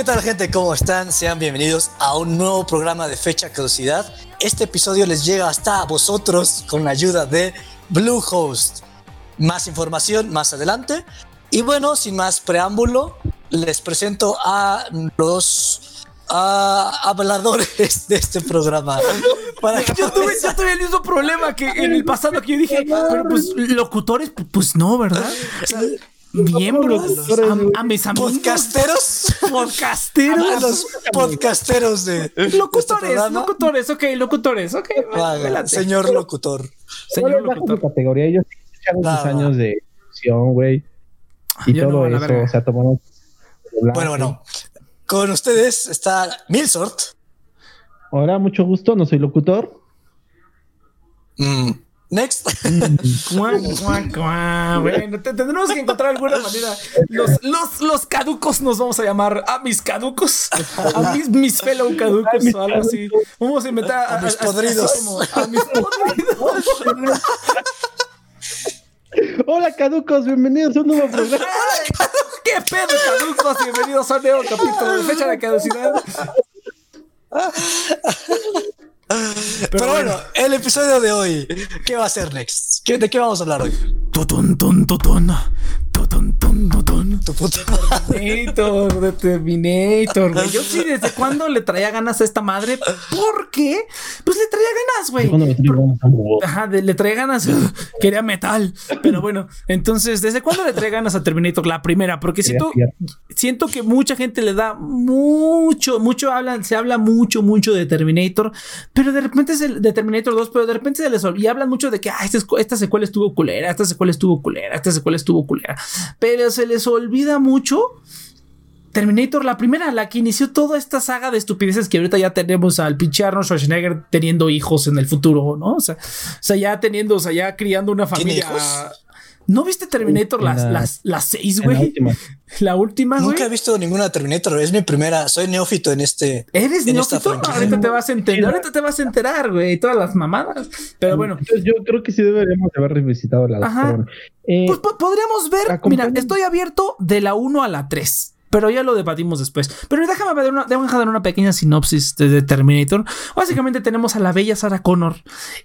¿Qué tal gente? ¿Cómo están? Sean bienvenidos a un nuevo programa de fecha caducidad. Este episodio les llega hasta vosotros con la ayuda de Bluehost. Más información más adelante. Y bueno, sin más preámbulo, les presento a los habladores de este programa. Para yo, tuve, yo, tuve, el mismo problema que en el pasado que yo dije, pero pues locutores, pues no, ¿verdad? Miembros, a, mis amigos. Podcasteros. Podcasteros. A los podcasteros de. Este locutores, locutores, ok, locutores, ok. señor locutor. Señor locutor. categoría, ellos tienen muchos años de edición, güey. Y todo eso, o sea, tomaron. Bueno, bueno. Con ustedes está Milsort. Hola, mucho gusto, no soy locutor. Mm. Next. bueno, tendremos que encontrar alguna manera. Los, los, los, caducos nos vamos a llamar a mis caducos, a mis, mis fellow caducos o algo así. Vamos a inventar a, mis podridos. A, mis podridos. Hola caducos, bienvenidos a un nuevo programa. ¿Qué pedo caducos? Bienvenidos a un nuevo capítulo de fecha de caducidad. Pero, bueno, el episodio de hoy, ¿qué va a ser next? ¿De qué vamos a hablar hoy? Tu puta Terminator, de Terminator, güey. Yo sí, ¿desde cuándo le traía ganas a esta madre? Porque, pues le traía ganas, güey. Ajá, le traía ganas. Quería metal. Pero bueno, entonces, ¿desde cuándo le traía ganas a Terminator? La primera, porque siento, siento que mucha gente le da mucho, mucho hablan, se habla mucho, mucho de Terminator pero de repente es el de Terminator 2, pero de repente se les olvida y hablan mucho de que ah, esta, esta secuela estuvo culera, esta secuela estuvo culera, esta secuela estuvo culera. Pero se les olvida mucho Terminator, la primera, la que inició toda esta saga de estupideces que ahorita ya tenemos al pinche Arnold Schwarzenegger teniendo hijos en el futuro, ¿no? O sea, o sea ya teniendo, o sea, ya criando una familia. ¿No viste Terminator las, las, las seis, güey? La última, güey. Nunca he visto ninguna Terminator. Es mi primera. Soy neófito en este. ¿Eres neófito? ahorita te vas a enterar. Ahorita te vas a enterar, güey. Todas las mamadas. Pero bueno. Yo, creo que sí deberíamos haber revisitado la. Ajá. Eh, pues podríamos ver. Mira, estoy abierto de la 1 a la 3 pero ya lo debatimos después. Pero déjame dar una, déjame dar una pequeña sinopsis de, Terminator. Básicamente tenemos a la bella Sarah Connor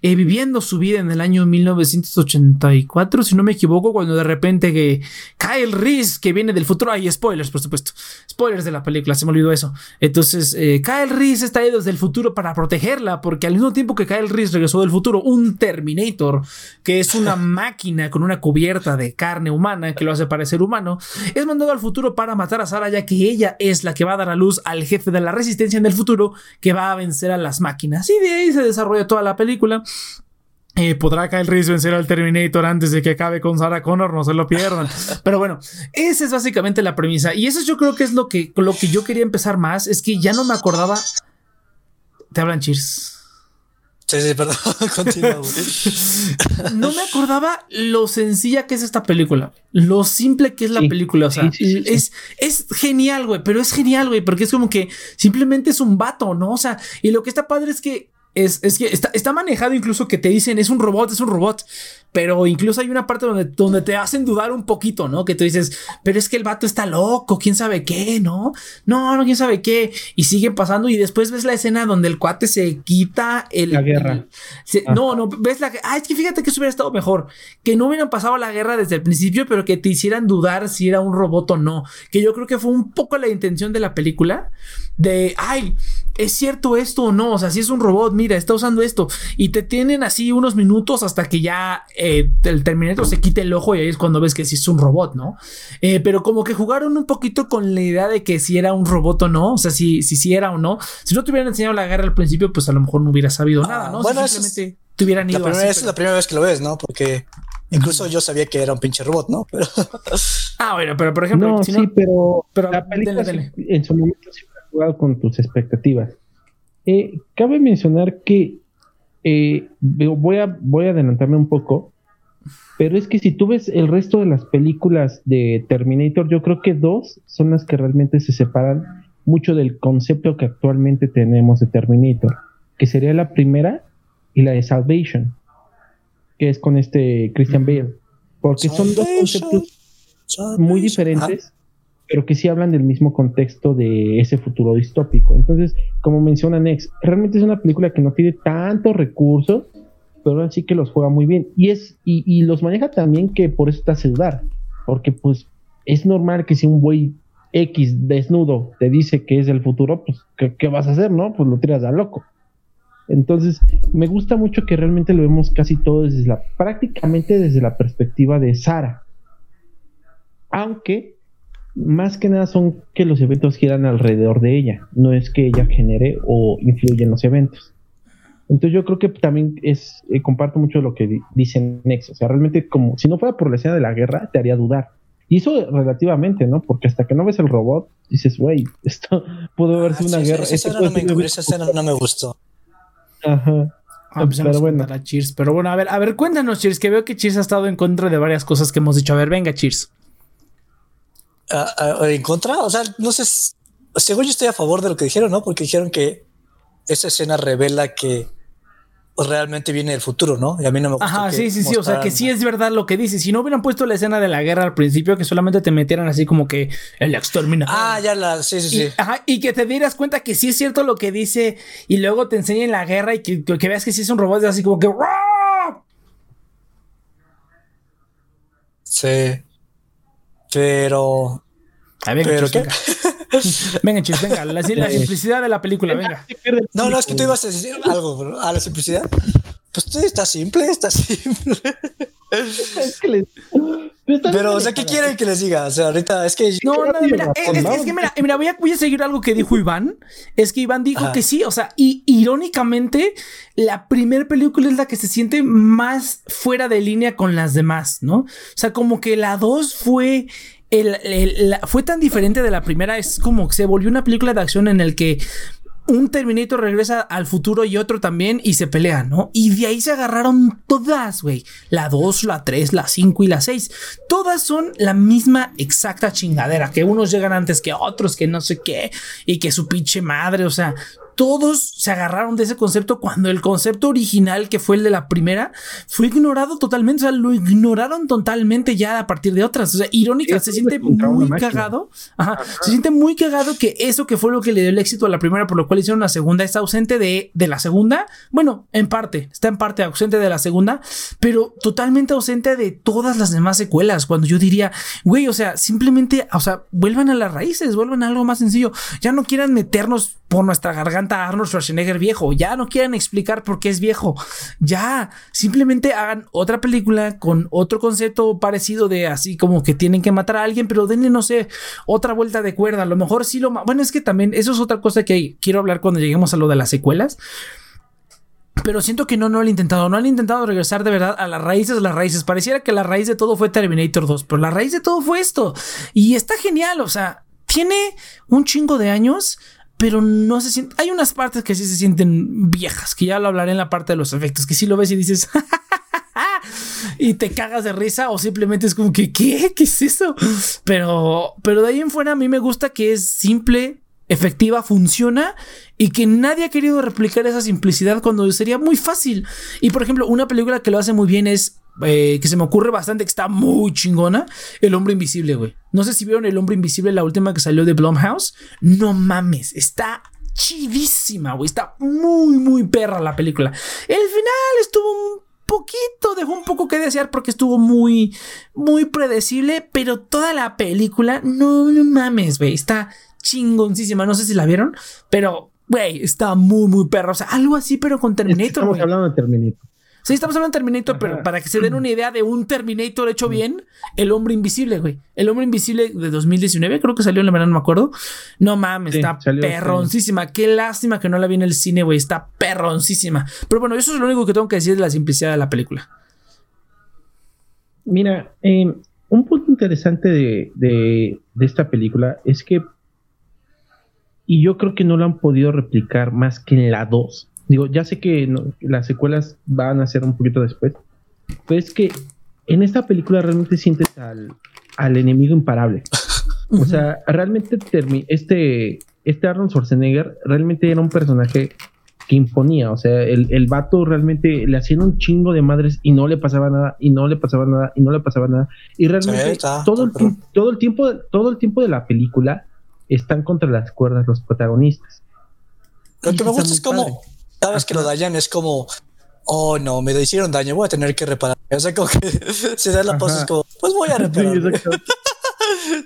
eh, viviendo su vida en el año 1984, si no me equivoco, cuando de repente que Kyle Reese, que viene del futuro, hay spoilers, por supuesto, spoilers de la película, se me olvidó eso. Entonces, eh, Kyle Reese está ahí desde el futuro para protegerla, porque al mismo tiempo que Kyle Reese regresó del futuro, un Terminator, que es una máquina con una cubierta de carne humana que lo hace parecer humano, es mandado al futuro para matar a ya que ella es la que va a dar a luz al jefe de la resistencia en el futuro que va a vencer a las máquinas. Y de ahí se desarrolla toda la película. Eh, ¿Podrá Kyle Reese vencer al Terminator antes de que acabe con Sarah Connor? No se lo pierdan. Pero bueno, esa es básicamente la premisa. Y eso yo creo que es lo que, lo que yo quería empezar más. Es que ya no me acordaba. Te hablan Cheers. Sí, sí, perdón, continúa, No me acordaba lo sencilla que es esta película, lo simple que es la película, o sea, es, es genial, güey, pero es genial, güey, porque es como que simplemente es un vato, ¿no? O sea, y lo que está padre es que es, que está, está, manejado incluso que te dicen es un robot, es un robot. Pero incluso hay una parte donde, donde te hacen dudar un poquito, ¿no? Que tú dices, pero es que el vato está loco, quién sabe qué, ¿no? No, no, quién sabe qué. Y siguen pasando y después ves la escena donde el cuate se quita el... La guerra. no, no, ves la... Ah, es que fíjate que eso hubiera estado mejor. Que no hubieran pasado la guerra desde el principio, pero que te hicieran dudar si era un robot o no. Que yo creo que fue un poco la intención de la película. De, ay, ¿es cierto esto o no? O sea, si es un robot, mira, está usando esto. Y te tienen así unos minutos hasta que ya eh, el Terminator se quite el ojo y ahí es cuando ves que sí es un robot, ¿no? Eh, pero como que jugaron un poquito con la idea de que si era un robot o no, o sea, si, si, si era o no. Si no te hubieran enseñado la guerra al principio, pues a lo mejor no hubiera sabido ah, nada, ¿no? Bueno, simplemente te hubieran ido. La primera, es la primera vez que lo ves, ¿no? Porque Incluso yo sabía que era un pinche robot, ¿no? Pero... ah, bueno, pero por ejemplo. No, sí, pero, pero la película en su momento ha jugado con tus expectativas. Eh, cabe mencionar que eh, voy, a, voy a adelantarme un poco, pero es que si tú ves el resto de las películas de Terminator, yo creo que dos son las que realmente se separan mucho del concepto que actualmente tenemos de Terminator, que sería la primera y la de Salvation, que es con este Christian Bale, porque son dos conceptos muy diferentes pero que sí hablan del mismo contexto de ese futuro distópico. Entonces, como menciona Nex, realmente es una película que no tiene tantos recursos, pero así que los juega muy bien. Y es, y, los maneja también que por eso te hace dudar. Porque pues es normal que si un güey X desnudo te dice que es el futuro, pues ¿qué, vas a hacer, no? Pues lo tiras a loco. Entonces, me gusta mucho que realmente lo vemos casi todo desde la, prácticamente desde la perspectiva de Sara. Aunque más que nada son que los eventos giran alrededor de ella, no es que ella genere o influye en los eventos. Entonces yo creo que también es, eh, comparto mucho lo que dice Nex, o sea, realmente como si no fuera por la escena de la guerra, te haría dudar. Y eso relativamente, ¿no? Porque hasta que no ves el robot, dices, güey, esto pudo haber sido una guerra. Esa, escena no, me, esa escena no me gustó. Ajá. Ah, pues pero bueno. Cheers. Pero bueno, a ver, a ver, cuéntanos, Cheers, que veo que Cheers ha estado en contra de varias cosas que hemos dicho. A ver, venga, Cheers. Ah, ah, ¿En contra? O sea, no sé. Según yo estoy a favor de lo que dijeron, ¿no? Porque dijeron que esa escena revela que realmente viene del futuro, ¿no? Y a mí no me gusta. Ajá, sí, sí, sí. O sea, que sí es verdad lo que dice. Si no hubieran puesto la escena de la guerra al principio, que solamente te metieran así como que el exterminador. Ah, ya la. Sí, sí, sí. Ajá, y que te dieras cuenta que sí es cierto lo que dice y luego te enseñen la guerra y que, veas que sí es un robot así como que. Sí. Pero. A ver, ¿Pero qué? venga, chis, venga, la, simplicidad de la película, venga. No, no, es que tú ibas a decir algo, bro. A la simplicidad. Pues está simple, está simple. Es que les... Pero, o sea, ¿qué quieren que les diga? O sea, ahorita es que. No, no, mira, es, que mira, mira voy, a, voy, a, seguir algo que dijo Iván. Es que Iván dijo que sí, o sea, y irónicamente, la primera película es la que se siente más fuera de línea con las demás, ¿no? O sea, como que la 2 fue fue tan diferente de la primera, es como que se volvió una película de acción en el que un Terminator regresa al futuro y otro también y se pelean, ¿no? Y de ahí se agarraron todas, güey. La 2, la 3, la 5 y la 6. Todas son la misma exacta chingadera, que unos llegan antes que otros, que no sé qué, y que su pinche madre, o sea, todos se agarraron de ese concepto cuando el concepto original, que fue el de la primera, fue ignorado totalmente. O sea, lo ignoraron totalmente ya a partir de otras. O sea, irónica, se siente muy cagado. Ajá, Se siente muy cagado que eso que fue lo que le dio el éxito a la primera, por lo cual hicieron la segunda, está ausente de, de la segunda. Bueno, en parte, está en parte ausente de la segunda, pero totalmente ausente de todas las demás secuelas. Cuando yo diría, güey, o sea, simplemente, o sea, vuelvan a las raíces, vuelvan a algo más sencillo. Ya no quieran meternos por nuestra garganta Arnold Schwarzenegger viejo. Ya no quieren explicar por qué es viejo. Ya, simplemente hagan otra película con otro concepto parecido de así como que tienen que matar a alguien, pero denle, no sé, otra vuelta de cuerda. A lo mejor sí lo... Bueno, es que también eso es otra cosa que quiero hablar cuando lleguemos a lo de las secuelas. Pero siento que no, no han intentado. No han intentado regresar de verdad a las raíces las raíces. Pareciera que la raíz de todo fue Terminator 2, pero la raíz de todo fue esto. Y está genial, o sea, tiene un chingo de años pero no se siente. Hay unas partes que sí se sienten viejas, que ya lo hablaré en la parte de los efectos, que si lo ves y dices. y te cagas de risa o simplemente es como que ¿qué? ¿Qué es eso? Pero pero de ahí en fuera a mí me gusta que es simple, efectiva, funciona y que nadie ha querido replicar esa simplicidad cuando sería muy fácil. Y por ejemplo, una película que lo hace muy bien es eh, que se me ocurre bastante, que está muy chingona, El Hombre Invisible, güey. No sé si vieron El Hombre Invisible, la última que salió de Blumhouse. No mames, está chidísima, güey. Está muy, muy perra la película. El final estuvo un poquito, dejó un poco que desear porque estuvo muy, muy predecible, pero toda la película, no, no mames, güey. Está chingoncísima. No sé si la vieron, pero, güey, está muy, muy perra. O sea, algo así, pero con Terminator. Estamos hablando de Terminator. Sí, estamos hablando de Terminator, pero para que se den una idea de un Terminator hecho bien, El Hombre Invisible, güey. El Hombre Invisible de 2019, creo que salió en la verano, no me acuerdo. No mames, está perroncísima. Qué lástima que no la vi en el cine, güey. Está perroncísima. Pero bueno, eso es lo único que tengo que decir de la simplicidad de la película. Mira, em, un punto interesante de, de esta película es que, y yo creo que no lo han podido replicar más que en la 2 Digo, ya sé que las secuelas van a ser un poquito después, pero es que en esta película realmente sientes al, enemigo imparable. O sea, realmente este, este Arnold Schwarzenegger realmente era un personaje que imponía. O sea, el, el vato realmente le hacían un chingo de madres y no le pasaba nada, y no le pasaba nada, y no le pasaba nada. Y realmente todo, el, todo, el tiempo, todo el tiempo de la película están contra las cuerdas los protagonistas. Lo que me gusta es como, cada vez que lo dañan es como, oh no, me hicieron daño, voy a tener que reparar. O sea, como que se da la pausa, es como, pues voy a reparar.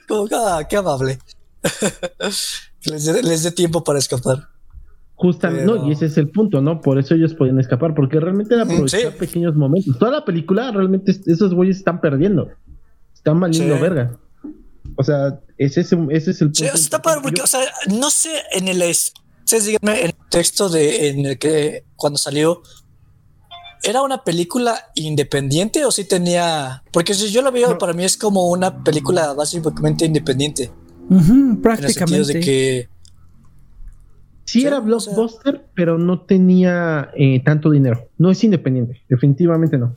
como, ah, qué amable. les dé tiempo para escapar. Justamente, no, y ese es el punto, ¿no? Por eso ellos podían escapar, porque realmente era aprovechar pequeños momentos. Toda la película, realmente, esos güeyes están perdiendo. Están valiendo verga. O sea, ese es, ese es el punto. está padre, porque, o sea, no sé, en el, en el texto de, en el que cuando salió, ¿era una película independiente o sí tenía? Porque si yo lo veo, para mí es como una película básicamente independiente. prácticamente. de que Sí, era blockbuster, pero no tenía eh, tanto dinero. No es independiente, definitivamente no.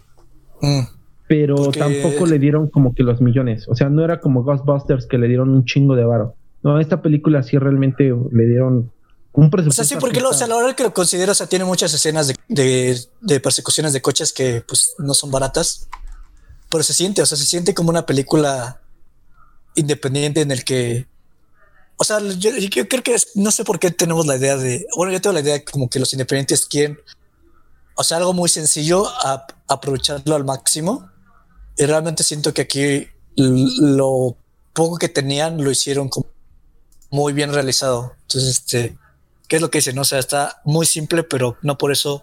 Mm. Pero tampoco le dieron como que los millones. O sea, no era como Ghostbusters que le dieron un chingo de varo. No, esta película sí realmente le dieron un presupuesto. O sea, sí, porque lo, o sea, la hora que lo considero, o sea, tiene muchas escenas de, de, persecuciones de coches que pues no son baratas. Pero se siente, o sea, se siente como una película independiente en el que o sea, yo, creo que no sé por qué tenemos la idea de, bueno, yo tengo la idea de como que los independientes quieren, o sea, algo muy sencillo, a, aprovecharlo al máximo. Y realmente siento que aquí lo poco que tenían lo hicieron como muy bien realizado. Entonces, este, ¿qué es lo que dicen? O sea, está muy simple, pero no por eso,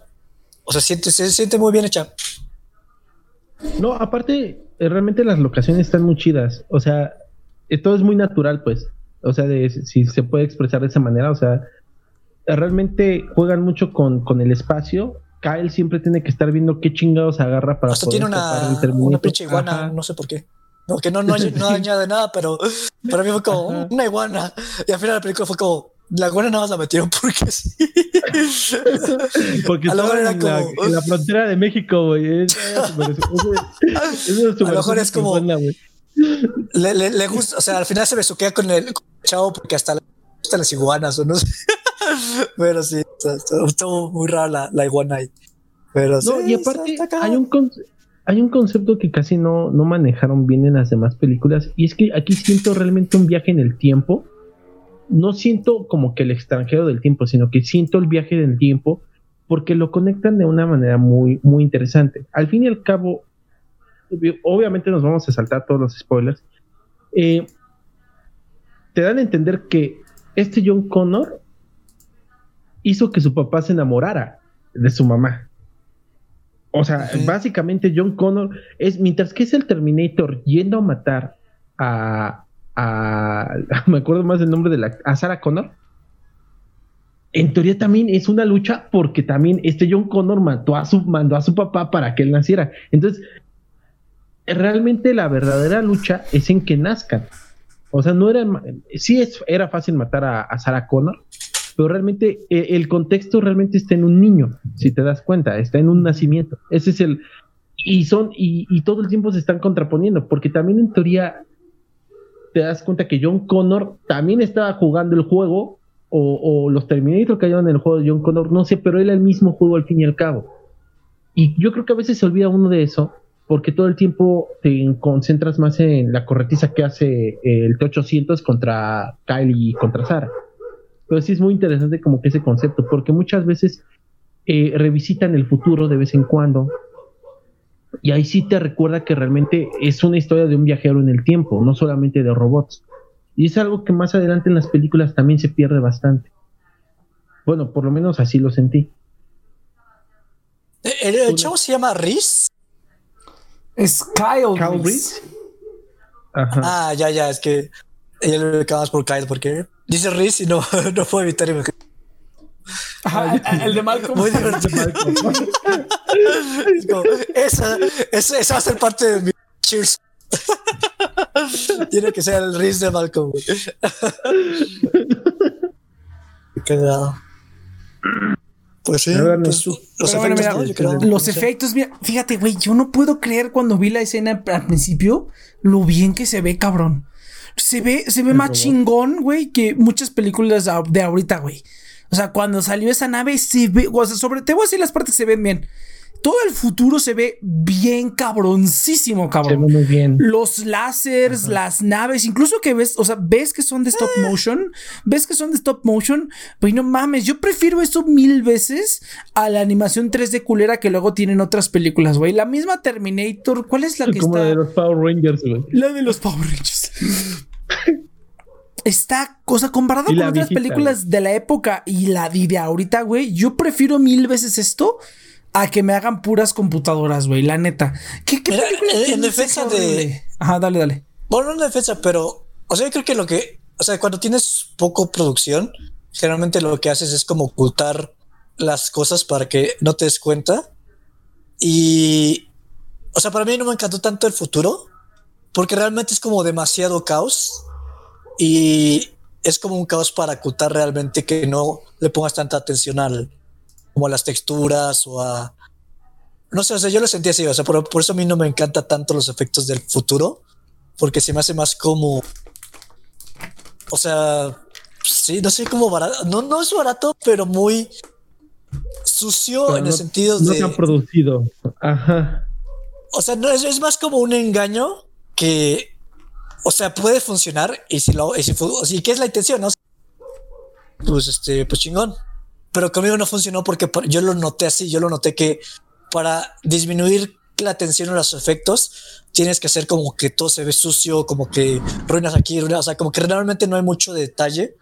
o sea, siente, se siente muy bien hecha. No, aparte, eh, realmente las locaciones están muy chidas. O sea, eh, todo es muy natural, pues o sea, de, si se puede expresar de esa manera, o sea, realmente juegan mucho con, con el espacio. Kyle siempre tiene que estar viendo qué chingados agarra para Hasta tiene una, una pinche iguana, no sé por qué. No, que no, no, no añade nada, pero para mí fue como una iguana. Y al final la película fue como, la iguana nada más la metieron porque sí. porque estaba en, la, en, la, frontera de México, güey. a lo mejor es como, le, le, le, gusta, o sea, al final se besuquea con el, chavo porque hasta, las iguanas o no sé. Pero sí, estuvo muy rara la, iguana ahí. Pero no, y aparte hay un, hay un concepto que casi no, no manejaron bien en las demás películas y es que aquí siento realmente un viaje en el tiempo. No siento como que el extranjero del tiempo, sino que siento el viaje del tiempo porque lo conectan de una manera muy, muy interesante. Al fin y al cabo, obviamente nos vamos a saltar todos los spoilers. Eh, te dan a entender que este John Connor hizo que su papá se enamorara de su mamá. O sea, básicamente John Connor es, mientras que es el Terminator yendo a matar a, a me acuerdo más del nombre de la, a Sarah Connor. En teoría también es una lucha porque también este John Connor mató a su, mandó a su papá para que él naciera. Entonces, realmente la verdadera lucha es en que nazcan. O sea, no era, sí es, era fácil matar a, Sarah Connor, pero realmente eh, el contexto realmente está en un niño, si te das cuenta, está en un nacimiento. Ese es el, y son, y todo el tiempo se están contraponiendo, porque también en teoría te das cuenta que John Connor también estaba jugando el juego, o, o los Terminator que en el juego de John Connor, no sé, pero era el mismo juego al fin y al cabo. Y yo creo que a veces se olvida uno de eso, porque todo el tiempo te concentras más en la corretiza que hace el T800 contra Kyle y contra Sara. Pero sí es muy interesante como que ese concepto, porque muchas veces eh, revisitan el futuro de vez en cuando. Y ahí sí te recuerda que realmente es una historia de un viajero en el tiempo, no solamente de robots. Y es algo que más adelante en las películas también se pierde bastante. Bueno, por lo menos así lo sentí. ¿El, chavo se llama Riz? Es Kyle, Kyle Ajá. Ah, ya, ya, es que ella lo ubicabas por Kyle porque dice Reese y no, no puedo evitar Ajá, el de Malcolm. Muy divertido. es como, esa, esa, esa, va a ser parte de mi cheers. Tiene que ser el Reese de Malcolm. Qué cagado. Pues sí, pues, los, efectos, los efectos, fíjate, güey, yo no puedo creer cuando vi la escena al principio lo bien que se ve, cabrón. Se ve, se ve más chingón, güey, que muchas películas de ahorita, güey. O sea, cuando salió esa nave se ve, o sea, sobre, te voy a decir las partes que se ven bien todo el futuro se ve bien cabroncísimo, cabrón. Se ve muy bien. Los láseres, las naves, incluso que ves, o sea, ves que son de stop ah. motion, ves que son de stop motion, pues no mames, yo prefiero eso mil veces a la animación 3D culera que luego tienen otras películas, güey. La misma Terminator, ¿cuál es la que Como está? la de los Power Rangers, güey. La de los Power Rangers. Está, cosa comparada con otras películas de la época y la de ahorita, güey, yo prefiero mil veces esto a que me hagan puras computadoras, güey, la neta. ¿Qué, qué en, defensa de. Ajá, dale, dale. Bueno, no en defensa, pero. O sea, yo creo que lo que. O sea, cuando tienes poco producción, generalmente lo que haces es como ocultar las cosas para que no te des cuenta. Y. O sea, para mí no me encantó tanto el futuro, porque realmente es como demasiado caos. Y es como un caos para ocultar realmente que no le pongas tanta atención al, como a las texturas o a... No sé, o sea, yo lo sentí así, o sea, por, eso a mí no me encanta tanto los efectos del futuro, porque se me hace más como... O sea, sí, no sé cómo barato, no, no es barato, pero muy sucio en el sentido de... No se han producido, ajá. O sea, no, es, es más como un engaño que, o sea, puede funcionar y si lo, y si, y qué es la intención, ¿no? Pues este, pues chingón pero conmigo no funcionó porque yo lo noté así, yo lo noté que para disminuir la tensión en los efectos tienes que hacer como que todo se ve sucio, como que ruinas aquí, ruinas, o sea, como que realmente no hay mucho detalle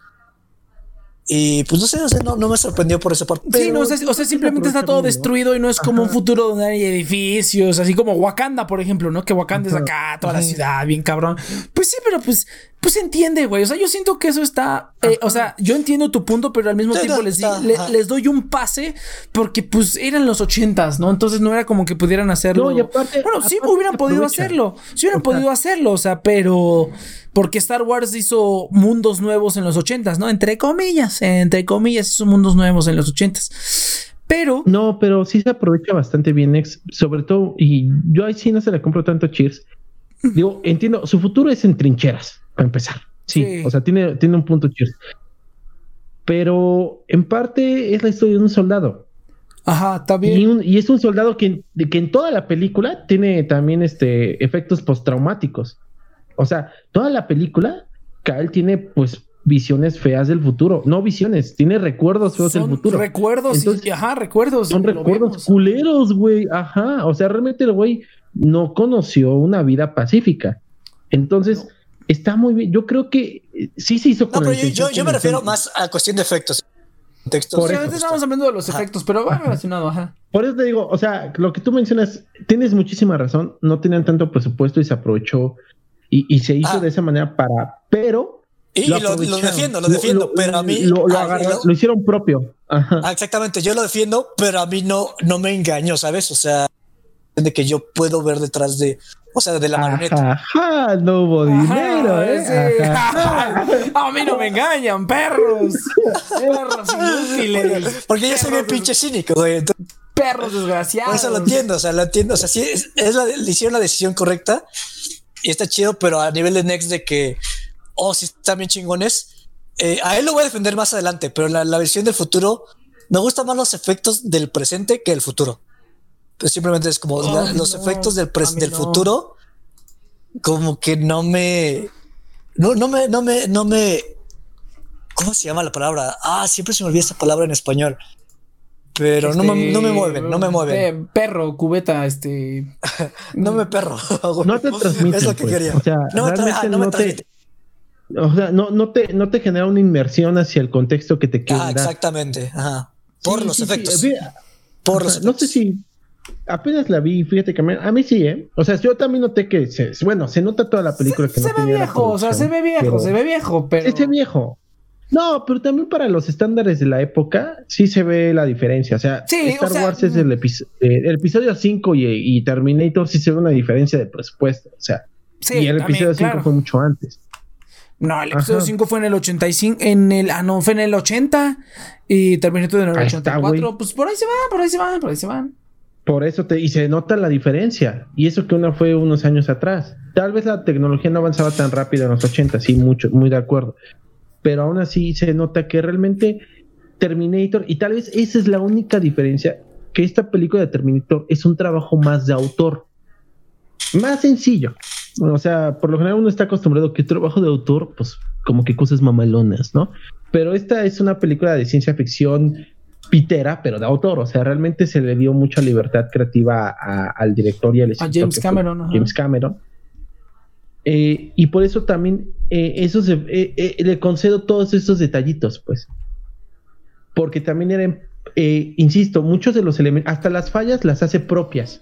y pues no sé, no, no me sorprendió por esa parte. Sí, no, o sea, simplemente está todo destruido y no es como un futuro donde hay edificios, así como Wakanda, por ejemplo, ¿no? Que Wakanda es acá, toda la ciudad, bien cabrón. Pues sí, pero pues, pues entiende, güey. O sea, yo siento que eso está. Eh, o sea, yo entiendo tu punto, pero al mismo tiempo les, les, doy un pase porque, pues, eran los ochentas, ¿no? Entonces no era como que pudieran hacerlo. No, y aparte. Bueno, sí hubieran podido hacerlo. Sí hubieran podido hacerlo, o sea, pero porque Star Wars hizo mundos nuevos en los ochentas, ¿no? Entre comillas, entre comillas, hizo mundos nuevos en los ochentas. Pero. No, pero sí se aprovecha bastante bien, sobre todo, y yo ahí sí no se le compro tanto Cheers. Digo, entiendo, su futuro es en trincheras, para empezar. Sí, o sea, tiene, tiene un punto Cheers. Pero en parte es la historia de un soldado. Ajá, está bien. Y, es un soldado que, que en toda la película tiene también este, efectos postraumáticos. O sea, toda la película, Kyle tiene pues visiones feas del futuro. No visiones, tiene recuerdos feos del futuro. Recuerdos, ajá, recuerdos. Son recuerdos culeros, güey. Ajá. O sea, realmente el güey no conoció una vida pacífica. Entonces, está muy bien. Yo creo que eh, sí se hizo con No, pero yo, me refiero más a cuestión de efectos. Textos. Por eso estamos hablando de los efectos, pero va relacionado, ajá. Por eso te digo, o sea, lo que tú mencionas, tienes muchísima razón. No tenían tanto presupuesto y se aprovechó y, se hizo ah. de esa manera para, pero... Y lo, defiendo, lo defiendo, pero a mí... Lo, lo, hicieron propio. Ah, exactamente, yo lo defiendo, pero a mí no, no me engaño, ¿sabes? O sea, de que yo puedo ver detrás de, o sea, de la marioneta. no hubo dinero, ¿eh? a mí no me engañan, perros. perros inútiles. Porque yo soy bien pinche cínico, güey. perros desgraciados. eso lo entiendo, o sea, lo entiendo. O sea, sí, es, la, le hicieron la decisión correcta y está chido, pero a nivel de Next de que, oh, sí están bien chingones. Eh, a él lo voy a defender más adelante, pero la, la versión del futuro me gustan más los efectos del presente que el futuro. Pues simplemente es como los efectos del, del futuro, como que no me, no, no me, no me, no me, ¿cómo se llama la palabra? Ah, siempre se me olvida esa palabra en español. Pero no, me, no, me, mueven, no me mueven. perro, cubeta, este. no me perro. no te transmite. Es lo que pues. quería. O sea, no me, no me transmite. o sea, no, no, te, no te genera una inmersión hacia el contexto que te queda. Ah, exactamente. Ajá. Por los efectos. Por los No sé si. Apenas la vi, fíjate que a mí sí, ¿eh? O sea, yo también noté que, se, bueno, se nota toda la película se, que se ve viejo, o sea, se ve viejo, se ve viejo, pero. Se ve viejo. No, pero también para los estándares de la época sí se ve la diferencia. O sea, Star Wars es el, eh, el episodio 5 y, Terminator sí se ve una diferencia de presupuesto. O sea, y el episodio 5 fue mucho antes. No, el episodio 5 fue en el 85, en el, ah, no, fue en el 80 y Terminator en el 84. pues por ahí se van, por ahí se van, por ahí se van. Por eso te, y se nota la diferencia. Y eso que una fue unos años atrás. Tal vez la tecnología no avanzaba tan rápido en los 80, sí, mucho, muy de acuerdo pero aún así se nota que realmente Terminator, y tal vez esa es la única diferencia, que esta película de Terminator es un trabajo más de autor, más sencillo. o sea, por lo general uno está acostumbrado que trabajo de autor, pues como que cosas mamalonas, ¿no? Pero esta es una película de ciencia ficción pitera, pero de autor. O sea, realmente se le dio mucha libertad creativa al director y al A James Cameron. James Cameron. Eh, y por eso también eh, eso eh, le concedo todos esos detallitos, pues. Porque también eran, insisto, muchos de los elementos, hasta las fallas las hace propias.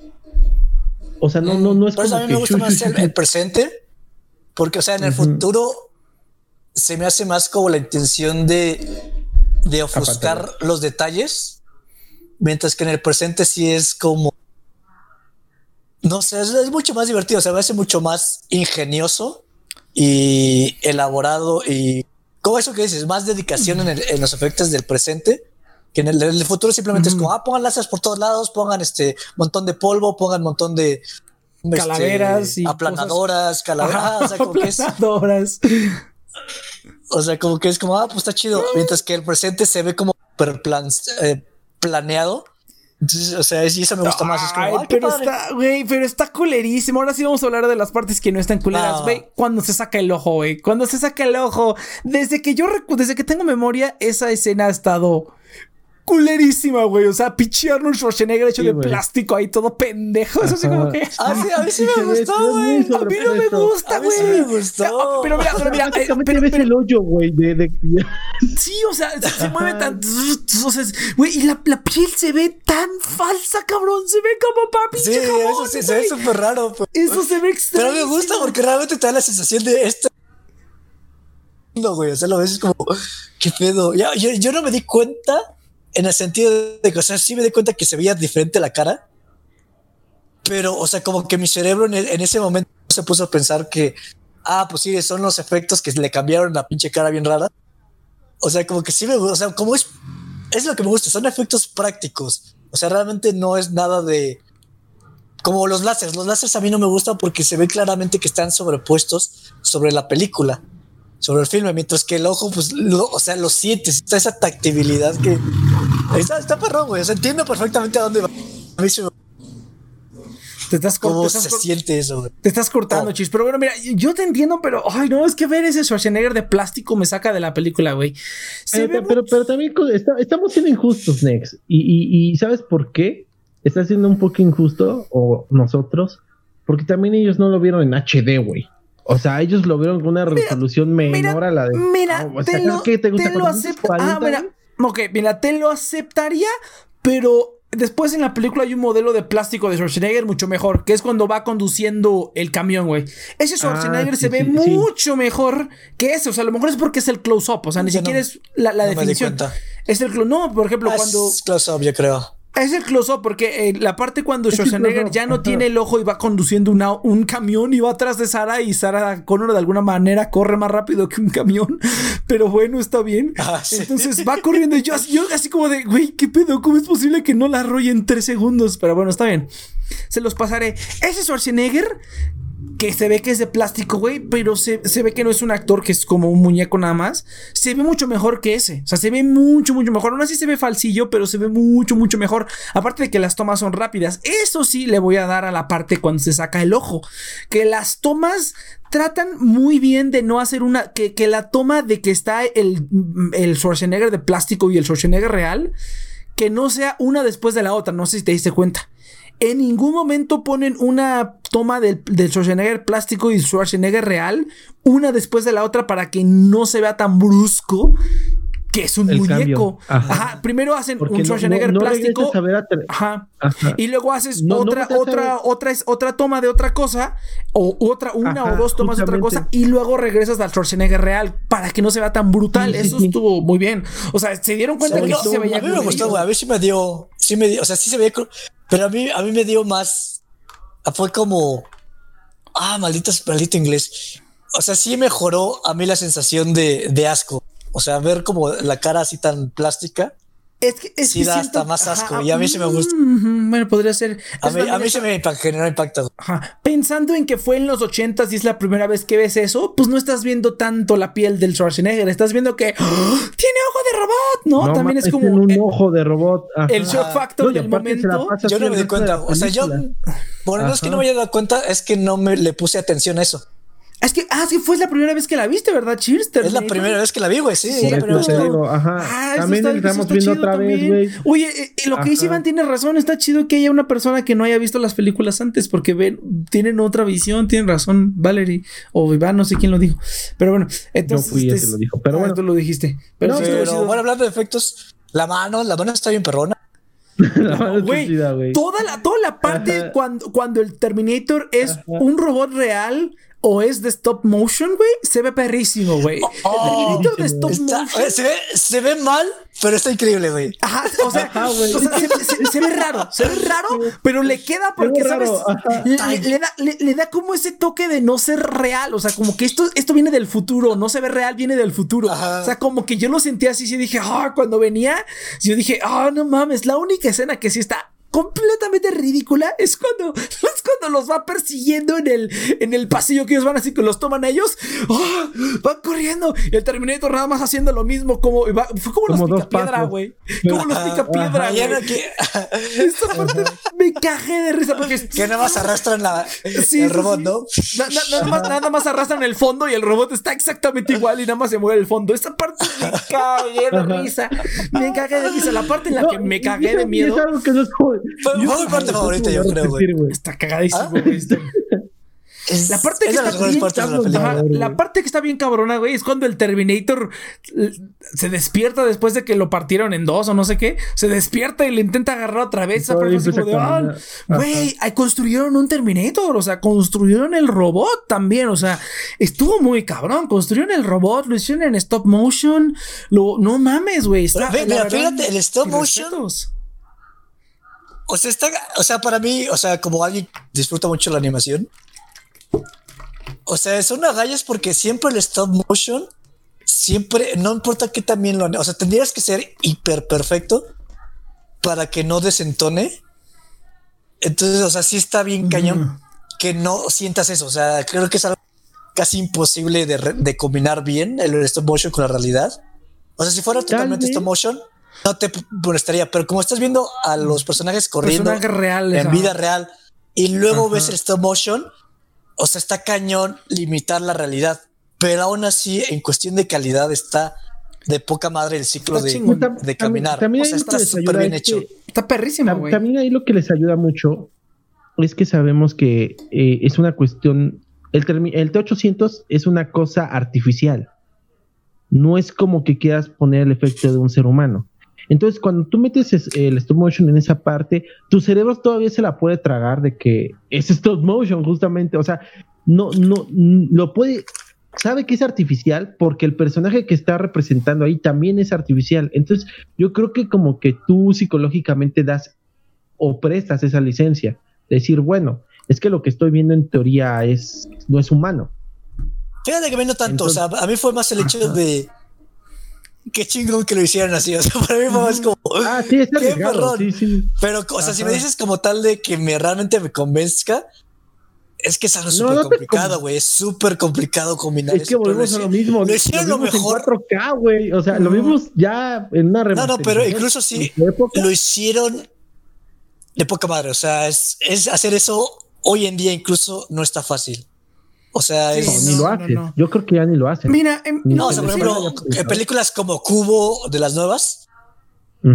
O sea, no, no, no es como. a mí me gusta más el, presente, porque, o sea, en el futuro se me hace más como la intención de, de ofuscar los detalles, mientras que en el presente sí es como. No sé, es, mucho más divertido, se me hace mucho más ingenioso y elaborado y como eso que dices, más dedicación en, los efectos del presente que en el, futuro simplemente es como, ah, pongan láseres por todos lados, pongan este montón de polvo, pongan montón de este, calaveras y aplanadoras, calaveras, aplanadoras. O sea, como que es como, ah, pues está chido. Mientras que el presente se ve como plan, eh, planeado. o sea, y eso me gusta más. Es como, pero está, güey, pero está culerísimo. Ahora sí vamos a hablar de las partes que no están culeras, güey. Cuando se saca el ojo, güey. Cuando se saca el ojo. Desde que yo, desde que tengo memoria, esa escena ha estado culerísima, güey. O sea, pinche Arnold Schwarzenegger hecho de plástico ahí todo pendejo. Eso sí como que. Ah, sí, a mí sí me gustó, güey. A mí no me gusta, güey. A mí sí me gustó. Pero mira, pero mira. Eh, pero, ves el hoyo, güey. De, de... Sí, o sea, se, mueve tan. O sea, güey, y la, la, piel se ve tan falsa, cabrón. Se ve como papi. Sí, eso sí, se ve súper raro. Pero... Eso se ve extraño. Pero me gusta porque realmente te da la sensación de esto. No, güey, o sea, lo ves como, qué pedo. Ya, yo, yo no me di cuenta en el sentido de que, o sea, sí me di cuenta que se veía diferente la cara, pero, o sea, como que mi cerebro en, ese momento se puso a pensar que, ah, pues sí, son los efectos que le cambiaron la pinche cara bien rara. O sea, como que sí me gusta, o sea, como es, es lo que me gusta, son efectos prácticos. O sea, realmente no es nada de, como los láseres. Los láseres a mí no me gustan porque se ve claramente que están sobrepuestos sobre la película sobre el filme, mientras que el ojo, pues, o sea, lo sientes, está esa tactibilidad que está, está perrón, güey. O sea, entiendo perfectamente a dónde va. A mí se te estás ¿Cómo se siente eso? Güey? Te estás cortando, oh. chis. Pero bueno, mira, yo te entiendo, pero ay, no, es que ver ese Schwarzenegger de plástico me saca de la película, güey. Pero, pero, pero, también estamos siendo injustos, Nex. Y, y, y, ¿sabes por qué? Está siendo un poco injusto, o nosotros, porque también ellos no lo vieron en HD, güey. O sea, ellos lo vieron con una resolución menor a la de. Mira, te, lo, te, lo Ah, mira, ok, mira, te lo aceptaría, pero después en la película hay un modelo de plástico de Schwarzenegger mucho mejor, que es cuando va conduciendo el camión, güey. Ese ah, Schwarzenegger se ve mucho mejor que ese. O sea, a lo mejor es porque es el close-up. O sea, ni siquiera es la, la definición. Es el close No, por ejemplo, ah, cuando. Es close-up, yo creo. Es el close-up porque eh, la parte cuando Schwarzenegger ya no tiene el ojo y va conduciendo un camión y va atrás de Sara y Sara Connor de alguna manera corre más rápido que un camión, pero bueno, está bien. Ah, Entonces va corriendo y yo, yo así como de, güey, ¿qué pedo? ¿Cómo es posible que no la arrolle en tres segundos? Pero bueno, está bien. Se los pasaré. Ese Schwarzenegger que se ve que es de plástico, güey, pero se, ve que no es un actor que es como un muñeco nada más. Se ve mucho mejor que ese. O sea, se ve mucho, mucho mejor. Aún así se ve falsillo, pero se ve mucho, mucho mejor. Aparte de que las tomas son rápidas. Eso sí le voy a dar a la parte cuando se saca el ojo. Que las tomas tratan muy bien de no hacer una. Que, que la toma de que está el, el Schwarzenegger de plástico y el Schwarzenegger real. Que no sea una después de la otra. No sé si te diste cuenta. En ningún momento ponen una toma del, Schwarzenegger plástico y Schwarzenegger real, una después de la otra para que no se vea tan brusco que es un muñeco. Ajá. Primero hacen un Schwarzenegger plástico. Ajá. Y luego haces otra, otra, otra, otra toma de otra cosa, o otra, una o dos tomas de otra cosa, y luego regresas al Schwarzenegger real para que no se vea tan brutal. Eso estuvo muy bien. O sea, se dieron cuenta que se veía. A mí me gustó, güey. A ver si me dio. Sí me dio. O sea, sí se veía. Pero a mí, a mí me dio más. Fue como. Ah, maldito, maldito inglés. O sea, sí mejoró a mí la sensación de, de asco. O sea, ver como la cara así tan plástica Es que, es sí, da hasta más asco. y a mí sí me gusta. Bueno, podría ser. A mí, a mí sí me generó impacto. Ajá. Pensando en que fue en los ochentas y es la primera vez que ves eso, pues no estás viendo tanto la piel del Schwarzenegger. Estás viendo que ¡Oh! tiene ojo de robot, ¿no? También es como. un ojo de robot. El shock factor del momento. Yo no me di cuenta. O sea, yo. Bueno, no es que no me haya dado cuenta, es que no me le puse atención a eso. Es que, ah, sí, fue la primera vez que la viste, ¿verdad, Cheers? Es la primera vez que la vi, güey, sí. sí, la primera vez que digo, ajá. Ah, también estamos viendo otra vez, güey. Oye, eh, eh, lo que dice Iván tiene razón, está chido que haya una persona que no haya visto las películas antes, porque ven, tienen otra visión, tienen razón, Valerie, o Iván, no sé quién lo dijo. Pero bueno, entonces. Yo fui ese lo dijo, pero ah, bueno. Tú lo dijiste. Pero, no, pero bueno, hablando de efectos, la mano, la mano está bien perrona. Güey, toda la, toda la parte cuando, cuando el Terminator es un robot real o es de stop motion, güey, se ve perrísimo, güey. Oh, de stop motion. Se ve, se ve mal, pero está increíble, güey. Ajá, o sea, o sea se, ve raro, se ve raro, pero le queda porque, ¿sabes? Le, da, le, da como ese toque de no ser real, o sea, como que esto, esto viene del futuro, no se ve real, viene del futuro. O sea, como que yo lo sentí así, y dije, ah, cuando venía, yo dije, ah, no mames, la única escena que sí está completamente ridícula es cuando, es cuando los va persiguiendo en el, en el pasillo que ellos van así que los toman ellos. ¡ah! Van corriendo. Y el Terminator nada más haciendo lo mismo. Como, fue como, los pica piedra, güey. Como los pica piedra. Esta parte me cajé de risa porque. Que nada más arrastran la, el robot, ¿no? nada, más, nada más arrastran el fondo y el robot está exactamente igual y nada más se mueve el fondo. Esta parte me cagué de risa. Me cagué de risa. La parte en la que me cagué de miedo. Es algo que no es fue, mi parte favorita, yo creo, güey. Está cagadísimo, güey. la parte que está bien cabrona, la, parte que está bien cabrona, güey, es cuando el Terminator se despierta después de que lo partieron en dos o no sé qué, se despierta y le intenta agarrar otra vez. Güey, construyeron un Terminator, o sea, construyeron el robot también, o sea, estuvo muy cabrón, construyeron el robot, lo hicieron en stop motion, lo, no mames, güey. Mira, fíjate, el stop motion. O sea, está, o sea, para mí, o sea, como alguien disfruta mucho la animación, o sea, son agallas porque siempre el stop motion, siempre, no importa qué también lo, o sea, tendrías que ser hiper perfecto para que no desentone. Entonces, o sea, sí está bien cañón que no sientas eso. O sea, creo que es algo casi imposible de, de combinar bien el stop motion con la realidad. O sea, si fuera totalmente stop motion, no te molestaría, pero como estás viendo a los personajes corriendo en vida real y luego ves el stop motion, o sea, está cañón limitar la realidad, pero aún así, en cuestión de calidad, está de poca madre el ciclo de, caminar. También, o sea, está súper bien hecho. Está perrísimo. También ahí lo que les ayuda mucho es que sabemos que eh, es una cuestión. El, el T800 es una cosa artificial. No es como que quieras poner el efecto de un ser humano. Entonces, cuando tú metes el stop motion en esa parte, tu cerebro todavía se la puede tragar de que es stop motion, justamente. O sea, no, no, lo puede, sabe que es artificial porque el personaje que está representando ahí también es artificial. Entonces, yo creo que como que tú psicológicamente das o prestas esa licencia. Decir, bueno, es que lo que estoy viendo en teoría es, no es humano. Fíjate que no tanto, o sea, a mí fue más el hecho de qué chingón que lo hicieran así. O sea, para mí fue más como. Ah, sí, está qué sí, sí. Pero, o sea, si me dices como tal de que me realmente me convenzca, es que es algo súper complicado, güey. Es súper complicado combinar Es que volvemos a lo mismo. Lo hicieron lo, mejor. En 4K, güey. O sea, lo vimos ya en una No, no, pero incluso sí lo hicieron de poca madre. O sea, es, es hacer eso hoy en día incluso no está fácil. O sea, ni lo hacen. Yo creo que ya ni lo hacen. Mira, em, no, o sea, por ejemplo, en películas como Cubo de las nuevas,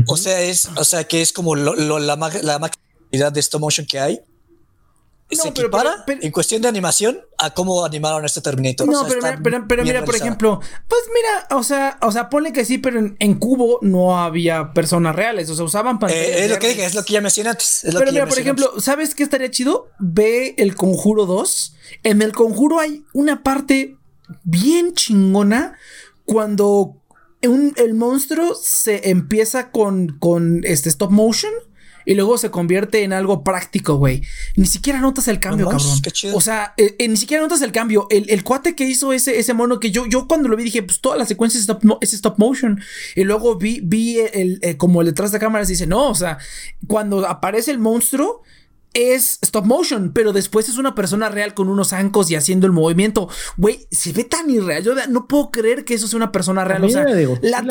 o sea, es, o sea, que es como la, la máxima de stop motion que hay se equipara en cuestión de animación a cómo animaron este Terminator. No, pero, mira, por ejemplo, pues mira, o sea, o sea, ponle que sí, pero en, Cubo no había personas reales, o sea, usaban pantallas. Eh, es lo que dije, es lo que ya mencioné antes. pero mira, por ejemplo, ¿sabes qué estaría chido? Ve el Conjuro 2. En el Conjuro hay una parte bien chingona cuando el monstruo se empieza con, con este stop motion y luego se convierte en algo práctico, güey. Ni siquiera notas el cambio, cabrón. O sea, eh, eh, ni siquiera notas el cambio. El, cuate que hizo ese, ese mono que yo, yo cuando lo vi dije, pues toda la secuencia es stop, es stop motion. Y luego vi, vi el, eh, como el detrás de cámaras dice, no, o sea, cuando aparece el monstruo es stop motion, pero después es una persona real con unos ancos y haciendo el movimiento. Güey, se ve tan irreal. Yo no puedo creer que eso sea una persona real. O sea, la,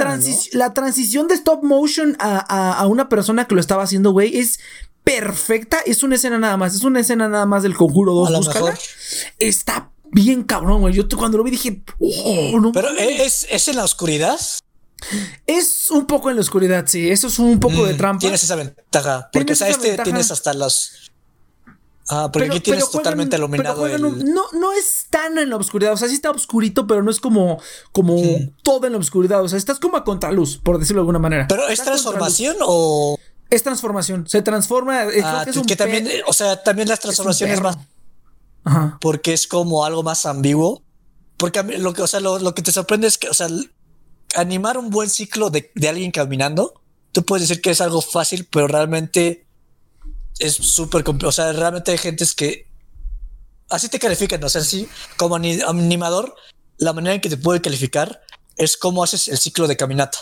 la, transición de stop motion a, una persona que lo estaba haciendo, güey, es perfecta. Es una escena nada más. Es una escena nada más del conjuro 2. Está bien cabrón, güey. Yo cuando lo vi dije, oh, no. Pero ¿es, es en la oscuridad. Es un poco en la oscuridad, sí. Eso es un poco de mm, trampa. Tienes esa ventaja. Porque, ¿sabes? Tienes hasta los Ah, porque aquí tienes totalmente iluminado. no, no es tan en la oscuridad. O sea, sí está oscurito, pero no es como, como todo en la oscuridad. O sea, estás como a contraluz, por decirlo de alguna manera. ¿Pero es transformación o.? Es transformación. Se transforma. Eh, ah, que, también, o sea, también las transformaciones más. Ajá. Porque es como algo más ambiguo. Porque lo que, o sea, lo, que te sorprende es que, o sea, animar un buen ciclo de, de alguien caminando, tú puedes decir que es algo fácil, pero realmente es súper complicado. O sea, realmente hay gentes que así te califican. O sea, sí, como animador, la manera en que te puede calificar es cómo haces el ciclo de caminata.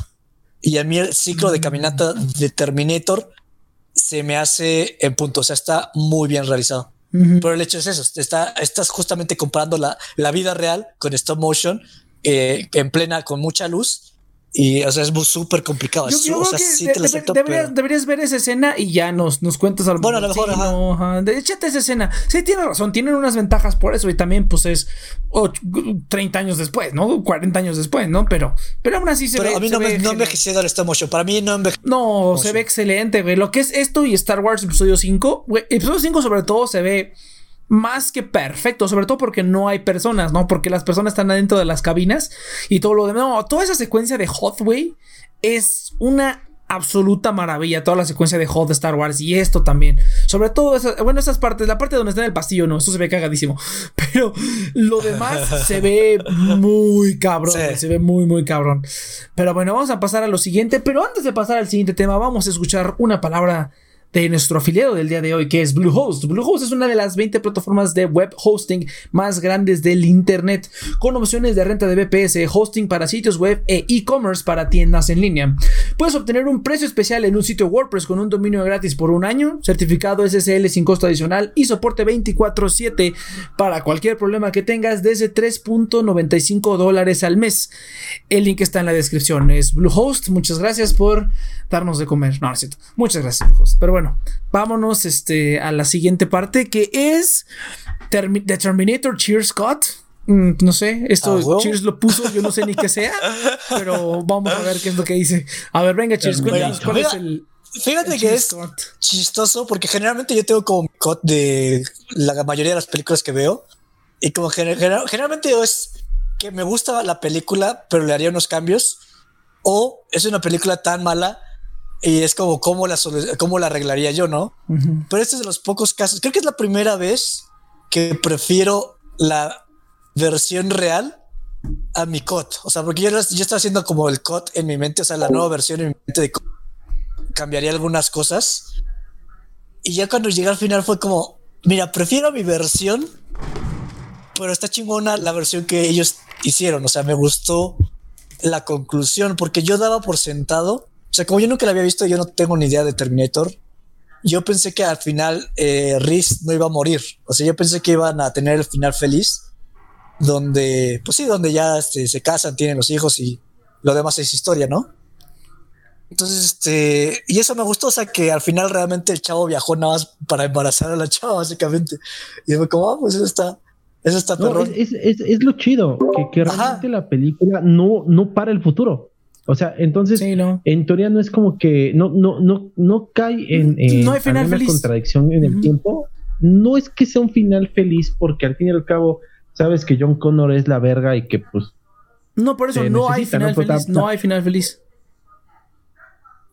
Y a mí el ciclo de caminata de Terminator se me hace en punto. O sea, está muy bien realizado. Pero el hecho es eso. Está, estás justamente comparando la, la vida real con stop motion eh, en plena, con mucha luz y, o sea, es súper complicado. o sea, sí te deberías, ver esa escena y ya nos, nos cuentas algo. Bueno, a lo mejor. Échate esa escena. Sí, tiene razón. Tienen unas ventajas por eso. Y también, pues, es 30 años después, ¿no? 40 años después, ¿no? Pero, pero aún así se pero ve. A mí no, me, no envejecido el stop motion. Para mí no envejecido. No, se ve excelente, güey. Lo que es esto y Star Wars Episodio 5, güey. Episodio 5, sobre todo, se ve más que perfecto, sobre todo porque no hay personas, ¿no? Porque las personas están adentro de las cabinas y todo lo demás. No, toda esa secuencia de Hotway es una absoluta maravilla toda la secuencia de Hot de Star Wars y esto también. Sobre todo, bueno, esas partes, la parte donde está en el pasillo, no, eso se ve cagadísimo. Pero lo demás se ve muy cabrón, se ve muy, muy cabrón. Pero bueno, vamos a pasar a lo siguiente. Pero antes de pasar al siguiente tema, vamos a escuchar una palabra de nuestro afiliado del día de hoy, que es Bluehost. Bluehost es una de las 20 plataformas de web hosting más grandes del Internet, con opciones de renta de BPS, hosting para sitios web e e-commerce para tiendas en línea. Puedes obtener un precio especial en un sitio WordPress con un dominio gratis por un año, certificado SSL sin costo adicional y soporte 24/7 para cualquier problema que tengas desde 3.95 dólares al mes. El link está en la descripción. Es Bluehost. Muchas gracias por darnos de comer. No, no es cierto. Muchas gracias, Bluehost. Pero bueno bueno, vámonos este, a la siguiente parte que es The Terminator Cheers Scott. Mm, no sé, esto ah, Cheers lo puso, yo no sé ni qué sea, pero vamos a ver qué es lo que dice. A ver, venga, Cheers, cuéntanos cuál es el. Fíjate que es chistoso porque generalmente yo tengo como cut de la mayoría de las películas que veo y como generalmente es que me gusta la película pero le haría unos cambios o es una película tan mala y es como cómo la, cómo la arreglaría yo, ¿no? Pero este es de los pocos casos. Creo que es la primera vez que prefiero la versión real a mi COT. O sea, porque yo, yo estaba haciendo como el COT en mi mente, o sea, la nueva versión en mi mente de cambiaría algunas cosas. Y ya cuando llegué al final fue como, mira, prefiero mi versión, pero está chingona la versión que ellos hicieron. O sea, me gustó la conclusión porque yo daba por sentado o sea, como yo nunca la había visto, yo no tengo ni idea de Terminator. Yo pensé que al final eh, Reese no iba a morir. O sea, yo pensé que iban a tener el final feliz, donde, pues sí, donde ya este, se casan, tienen los hijos y lo demás es historia, ¿no? Entonces, este, y eso me gustó, o sea, que al final realmente el chavo viajó nada más para embarazar a la chava, básicamente. Y fue como, ah, pues eso está, eso está no, es, es, es, lo chido, que, que realmente la película no, no para el futuro. O sea, entonces, en teoría no es como que no, no, no, no cae en, no hay final una contradicción en el tiempo. No es que sea un final feliz, porque al fin y al cabo, sabes que John Connor es la verga y que pues. No, por eso no hay final feliz. No hay final feliz.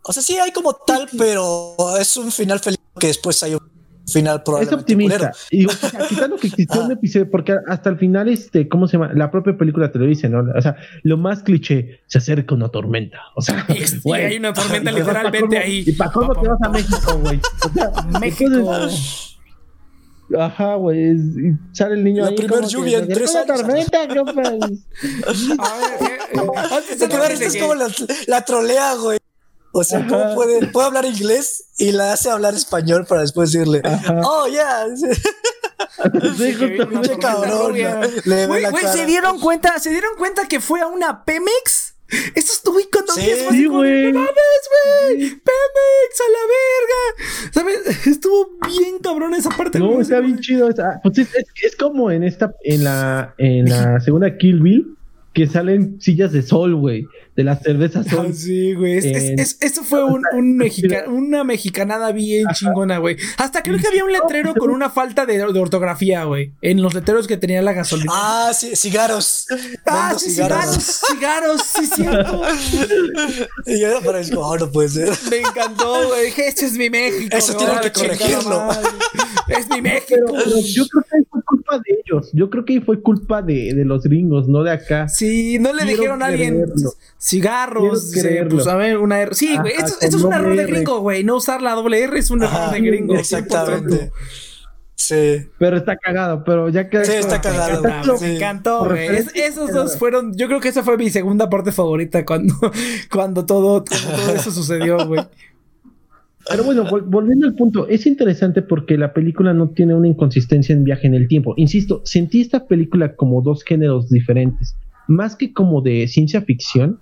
O sea, sí hay como tal, pero es un final feliz que después hay un final probablemente. Es optimista. Y quitando que existió un episodio, porque hasta el final, este, ¿cómo se llama? La propia película te lo dice, ¿no? O sea, lo más cliché, se acerca una tormenta. O sea, güey, hay una tormenta literalmente ahí. ¿Y para cómo te vas a México, güey? O sea, México. Ajá, güey. Sale el niño la ahí. La primera lluvia en tres años. tormenta, no, pues. A ver, eh, es como la, la trolea, güey. O sea, ¿cómo puede, puede hablar inglés y la hace hablar español para después decirle, oh, yeah. Pinche cabrón. Güey, ¿se dieron cuenta? ¿Se dieron cuenta que fue a una Pemex? Esto estuvo cuando sí, sí, güey. ¡No mames, güey! ¡Pemex a la verga! ¿Sabes? Estuvo bien cabrón esa parte. No, está bien chido. Pues es, es, como en esta, en la, en la segunda Kill Bill, que salen sillas de sol, güey de la cerveza sol. sí, güey. eso fue un, una mexicanada bien chingona, güey. Hasta creo que había un letrero con una falta de, ortografía, güey. En los letreros que tenía la gasolina. Ah, sí, cigarros. Ah, sí, cigarros. Cigarros, sí, cierto. y yo para eso, oh, no puede ser. Me encantó, güey. Este es mi México. Eso tienen que corregirlo. es mi México. yo creo que fue culpa de ellos. Yo creo que fue culpa de, de los gringos, no de acá. Sí, no le dijeron a alguien cigarros. pues a ver, una R. Sí, güey, esto, es un error de gringo, güey. No usar la doble R es un error de gringo. Exactamente. Sí. Pero está cagado, pero ya que. Sí, está cagado. Me encantó, güey. esos dos fueron. Yo creo que esa fue mi segunda parte favorita cuando, cuando, todo, todo eso sucedió, güey. Pero bueno, volviendo al punto, es interesante porque la película no tiene una inconsistencia en viaje en el tiempo. Insisto, sentí esta película como dos géneros diferentes. Más que como de ciencia ficción,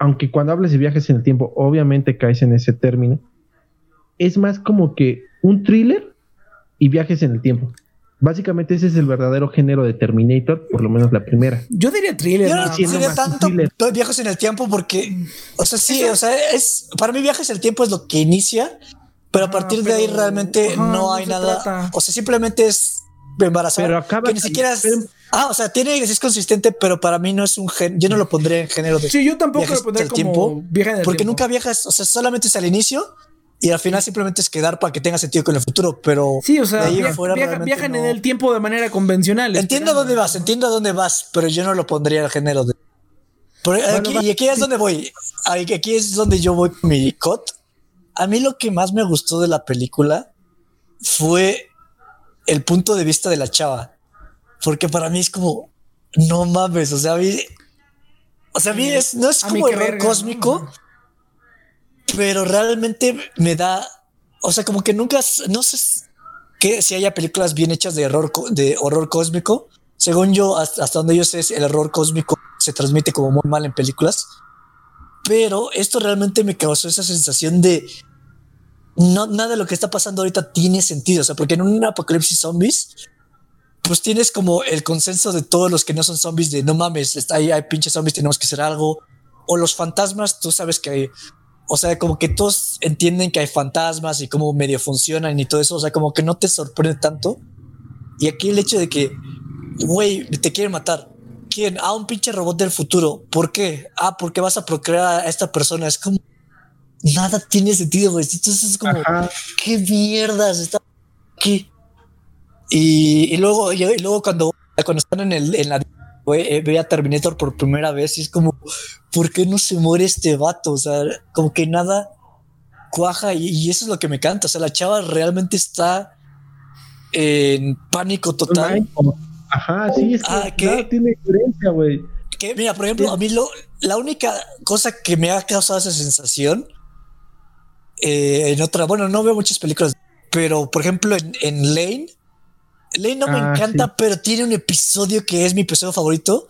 aunque cuando hables de viajes en el tiempo, obviamente caes en ese término, es más como que un thriller y viajes en el tiempo. Básicamente ese es el verdadero género de Terminator, por lo menos la primera. Yo diría thriller. Yo no, diría tanto viajes en el tiempo porque, o sea, sí, o sea, es para mí viajes en el tiempo es lo que inicia, pero a partir de ahí realmente no hay nada. O sea, simplemente es embarazada. Pero acaba que ni siquiera es, Ah, o sea, tiene es consistente, pero para mí no es un gen. Yo no lo pondré en género de. Sí, yo tampoco lo pondré como tiempo, porque nunca viajas. O sea, solamente es al inicio y al final simplemente es quedar para que tenga sentido con el futuro. Pero sí, o sea, viajan en el tiempo de manera convencional. Entiendo a dónde vas, entiendo a dónde vas, pero yo no lo pondría en género de. y aquí es donde voy. Aquí es donde yo voy con mi cot. A mí lo que más me gustó de la película fue el punto de vista de la chava. Porque para mí es como, no mames, o sea, a mí, o sea, a mí es, no es como error cósmico, pero realmente me da, o sea, como que nunca, no sé que si haya películas bien hechas de error, de horror cósmico. Según yo, hasta, donde yo sé, el error cósmico se transmite como muy mal en películas. Pero esto realmente me causó esa sensación de no, nada de lo que está pasando ahorita tiene sentido. O sea, porque en un apocalipsis zombies, pues tienes como el consenso de todos los que no son zombies de no mames, está ahí, hay pinches zombies, tenemos que hacer algo. O los fantasmas, tú sabes que hay, o sea, como que todos entienden que hay fantasmas y cómo medio funcionan y todo eso. O sea, como que no te sorprende tanto. Y aquí el hecho de que, güey, te quieren matar. ¿Quién? Ah, un pinche robot del futuro. ¿Por qué? Ah, porque vas a procrear a esta persona. Es como nada tiene sentido, güey. Entonces es como, qué mierdas está aquí. Y, luego, y, luego cuando, cuando están en, el, en la eh, ve a Terminator por primera vez y es como, ¿por qué no se muere este vato? O sea, como que nada cuaja y, eso es lo que me canta. O sea, la chava realmente está en pánico total. Ajá, sí, es que, ah, tiene diferencia, güey. mira, por ejemplo, a mí lo, la única cosa que me ha causado esa sensación eh, en otra, bueno, no veo muchas películas, pero por ejemplo en, en Lane, Lane no me ah, encanta, pero tiene un episodio que es mi episodio favorito,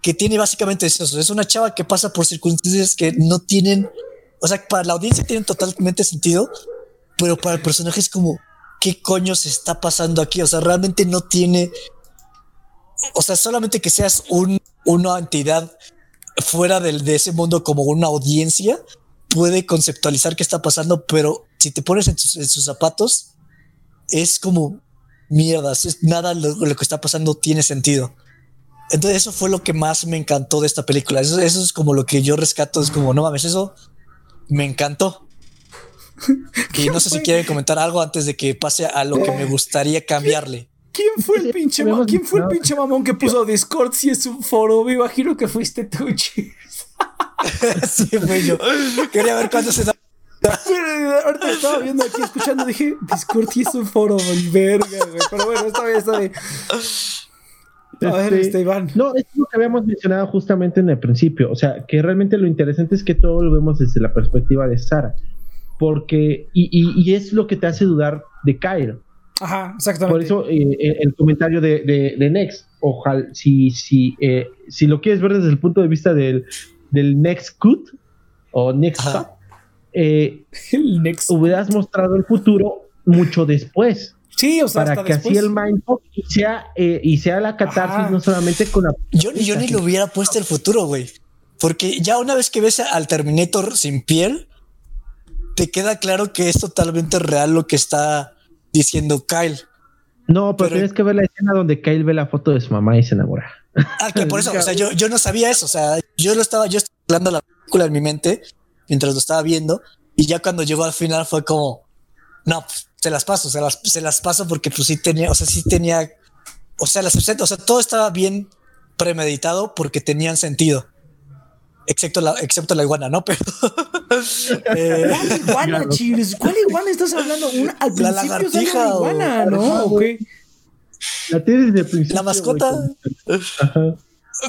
que tiene básicamente eso. Es una chava que pasa por circunstancias que no tienen, o sea, para la audiencia tienen totalmente sentido, pero para el personaje es como, ¿qué coño se está pasando aquí? O sea, realmente no tiene, o sea, solamente que seas un, una entidad fuera del, de ese mundo como una audiencia, puede conceptualizar qué está pasando, pero si te pones en, sus zapatos, es como mierda, nada lo, lo, que está pasando tiene sentido. Entonces eso fue lo que más me encantó de esta película. Eso, eso es como lo que yo rescato, es como, no mames, eso me encantó. Y no sé si quieren comentar algo antes de que pase a lo que me gustaría cambiarle. ¿Quién fue el pinche, mamón? ¿Quién fue el pinche mamón que puso Discord si es un foro? Me imagino que fuiste tú, sí, fue yo. Quería ver cuándo se da. Ahorita estaba viendo aquí, escuchando, dije, Discord sí es un foro, verga, güey. Pero bueno, está bien, está bien. A ver, este, Iván. No, es lo que habíamos mencionado justamente en el principio. O sea, que realmente lo interesante es que todo lo vemos desde la perspectiva de Sara. Porque, y, y, es lo que te hace dudar de Kyle. Ajá, exactamente. Por eso eh, eh, el comentario de, de, de, Next, ojalá, si, si, eh, si lo quieres ver desde el punto de vista del, del Next Cut o Next Cut, el next. hubieras mostrado el futuro mucho después. Sí, o sea, para que así el mindfuck y sea, y sea la catarsis no solamente con la. Yo, yo ni lo hubiera puesto el futuro, güey. Porque ya una vez que ves al Terminator sin piel, te queda claro que es totalmente real lo que está diciendo Kyle. No, pero, tienes que ver la escena donde Kyle ve la foto de su mamá y se enamora. Ah, que por eso, o sea, yo, yo no sabía eso, o sea, yo lo estaba, yo estaba hablando la película en mi mente mientras lo estaba viendo y ya cuando llegó al final fue como, no, pues, se las paso, se las, se las paso porque pues sí tenía, o sea, sí tenía, o sea, las, o sea, todo estaba bien premeditado porque tenían sentido excepto la, excepto la iguana, ¿no? Pero. eh, ¿Cuál iguana, chiles? ¿Cuál iguana estás hablando? Una, al la lagartija. iguana, ¿no? Okay. La tienes de principio. La mascota.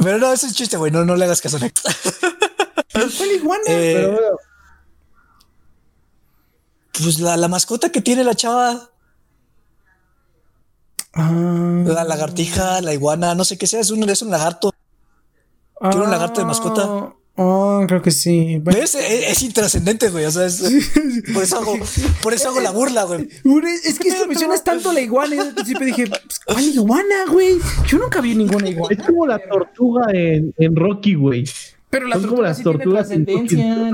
Pero no, ese es chiste, güey. No, no le hagas caso a ¿Cuál iguana? Eh, Pero bueno. Pues la, la mascota que tiene la chava. Ah. La lagartija, la iguana, no sé qué sea, es un, es un lagarto. Tiene un lagarto de mascota. Oh, creo que sí. Es, intrascendente, güey. O sea, es, por, eso hago, por eso hago la burla, güey. Es que, es que mencionas tanto la iguana. Y al principio dije, pues, ¿cuál iguana, güey? Yo nunca vi ninguna iguana. Es como la tortuga en, en Rocky, güey. Pero la tortuga las tortugas tiene trascendencia.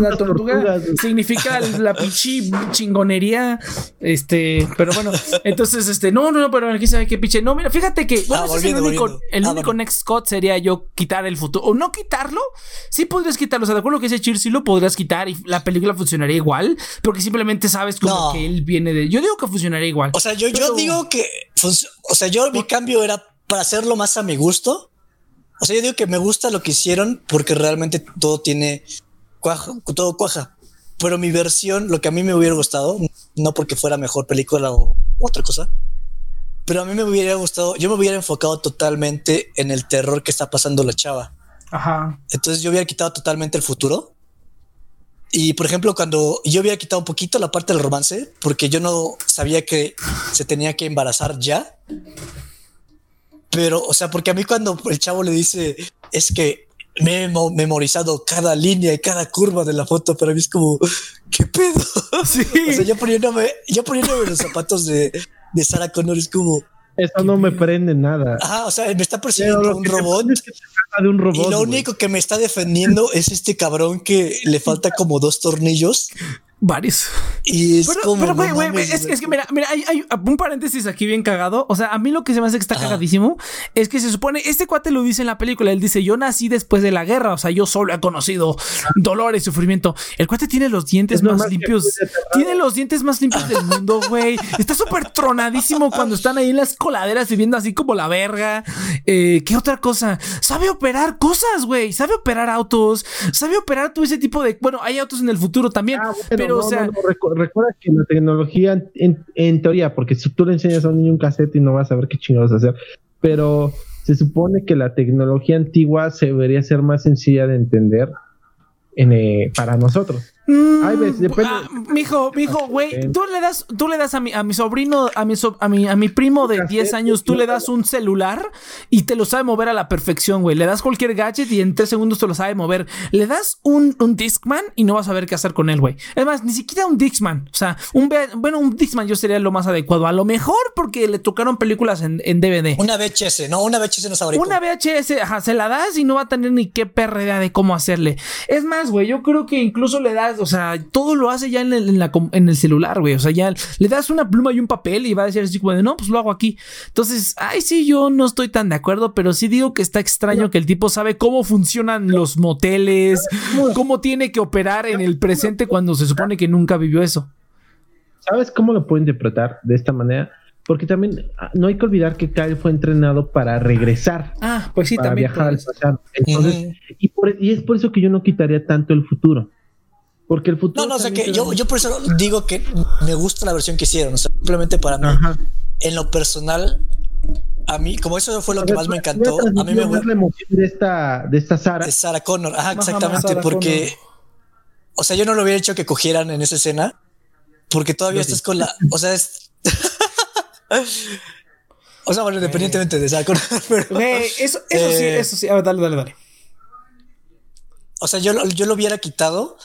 La, tortuga significa la pinche chingonería. Este, pero bueno, entonces, este, no, no, no, pero aquí sabe qué pinche. No, mira, fíjate que bueno, ah, el único, el ah, único next cut sería yo quitar el futuro. O no quitarlo. Sí podrías quitarlo. O sea, de acuerdo que dice Cheer, sí lo podrías quitar y la película funcionaría igual. Porque simplemente sabes como que él viene de. Yo digo que funcionaría igual. O sea, yo, yo digo que. O sea, yo mi cambio era para hacerlo más a mi gusto o sea, yo digo que me gusta lo que hicieron porque realmente todo tiene cuaja, todo cuaja. Pero mi versión, lo que a mí me hubiera gustado, no porque fuera mejor película o otra cosa, pero a mí me hubiera gustado, yo me hubiera enfocado totalmente en el terror que está pasando la chava. Ajá. Entonces yo hubiera quitado totalmente el futuro. Y por ejemplo, cuando yo hubiera quitado un poquito la parte del romance, porque yo no sabía que se tenía que embarazar ya. Pero, o sea, porque a mí cuando el chavo le dice, es que me he memorizado cada línea y cada curva de la foto, pero a mí es como, ¿qué pedo? Sí. O sea, yo poniéndome, yo poniéndome los zapatos de, de Sarah Connor es como... Eso no me prende nada. Ajá, o sea, me está persiguiendo un robot, de un robot. Y lo único que me está defendiendo es este cabrón que le falta como dos tornillos Varios. Y es como. Pero, güey, güey, es, que mira, mira, hay, hay, un paréntesis aquí bien cagado. O sea, a mí lo que se me hace que está cagadísimo es que se supone, este cuate lo dice en la película. Él dice: Yo nací después de la guerra. O sea, yo solo he conocido dolor y sufrimiento. El cuate tiene los dientes más limpios. Tiene los dientes más limpios del mundo, güey. Está súper tronadísimo cuando están ahí en las coladeras viviendo así como la verga. Eh, ¿Qué otra cosa? Sabe operar cosas, güey. Sabe operar autos. Sabe operar todo ese tipo de. Bueno, hay autos en el futuro también. Ah, pero, o sea. recuerda que la tecnología, en, teoría, porque si tú le enseñas a un niño un cassette y no vas a ver qué chingados hacer, pero se supone que la tecnología antigua se debería ser más sencilla de entender en, eh, para nosotros. Mm, Ay, ves, depende. Ah, mijo, mijo, güey, tú le das, tú le das a mi, a mi sobrino, a mi, a mi, a mi primo de 10 años, tú le das un celular y te lo sabe mover a la perfección, güey. Le das cualquier gadget y en 3 segundos te lo sabe mover. Le das un, un Discman y no vas a ver qué hacer con él, güey. Además, ni siquiera un Discman. O sea, un, bueno, un Discman yo sería lo más adecuado. A lo mejor porque le tocaron películas en, en DVD. Una VHS, no, una VHS no sabría. Una VHS, ajá, se la das y no va a tener ni qué perra de cómo hacerle. Es más, güey, yo creo que incluso le das o sea, todo lo hace ya en el, en el celular, güey. O sea, ya le das una pluma y un papel y va a decir así como de, no, pues lo hago aquí. Entonces, ay, sí, yo no estoy tan de acuerdo, pero sí digo que está extraño que el tipo sabe cómo funcionan los moteles, cómo tiene que operar en el presente cuando se supone que nunca vivió eso. ¿Sabes cómo lo puedo interpretar de esta manera? Porque también ah, no hay que olvidar que Kyle fue entrenado para regresar. Ah, pues sí, para también. Viajar al pasado. Entonces, y, y, es por eso que yo no quitaría tanto el futuro. Porque el futuro. No, no, o sea que yo, yo por eso digo que me gusta la versión que hicieron. O sea, simplemente para mí, en lo personal, a mí, como eso fue lo que más me encantó, a mí me gusta. la emoción de esta, de esta Sara. De Sarah Connor, ajá, exactamente, porque. O sea, yo no lo hubiera hecho que cogieran en esa escena, porque todavía estás con la. O sea, es. o sea, bueno, independientemente de Sarah Connor, pero. eso, eso sí, eh, eso sí. A ver, dale, dale, dale. O sea, yo, yo lo hubiera quitado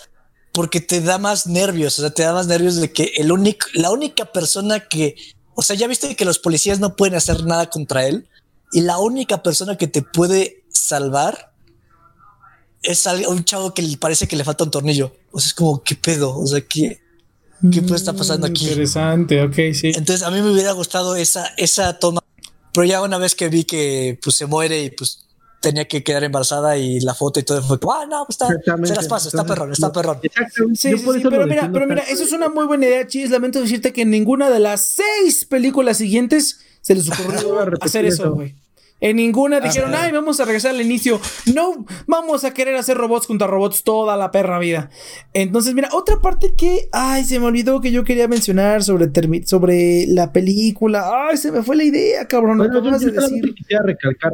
porque te da más nervios, o sea, te da más nervios de que el único, la única persona que, o sea, ya viste que los policías no pueden hacer nada contra él y la única persona que te puede salvar es un chavo que le parece que le falta un tornillo. O sea, es como, ¿qué pedo? O sea, ¿qué, qué puede estar pasando aquí? Interesante, ok, sí. Entonces, a mí me hubiera gustado esa, esa toma, pero ya una vez que vi que pues se muere y pues tenía que quedar embarazada y la foto y todo fue ah, no, pues está, se las pasa, está perrón, está perrón. Sí, sí, pero mira, pero mira, eso es una muy buena idea, Chis. Lamento decirte que en ninguna de las seis películas siguientes se les ocurrió hacer eso, güey. En ninguna ah, dijeron, ay, vamos a regresar al inicio. No, vamos a querer hacer robots contra robots toda la perra vida. Entonces, mira, otra parte que, ay, se me olvidó que yo quería mencionar sobre, sobre la película. Ay, se me fue la idea, cabrón. Bueno, yo, yo decir? quisiera recalcar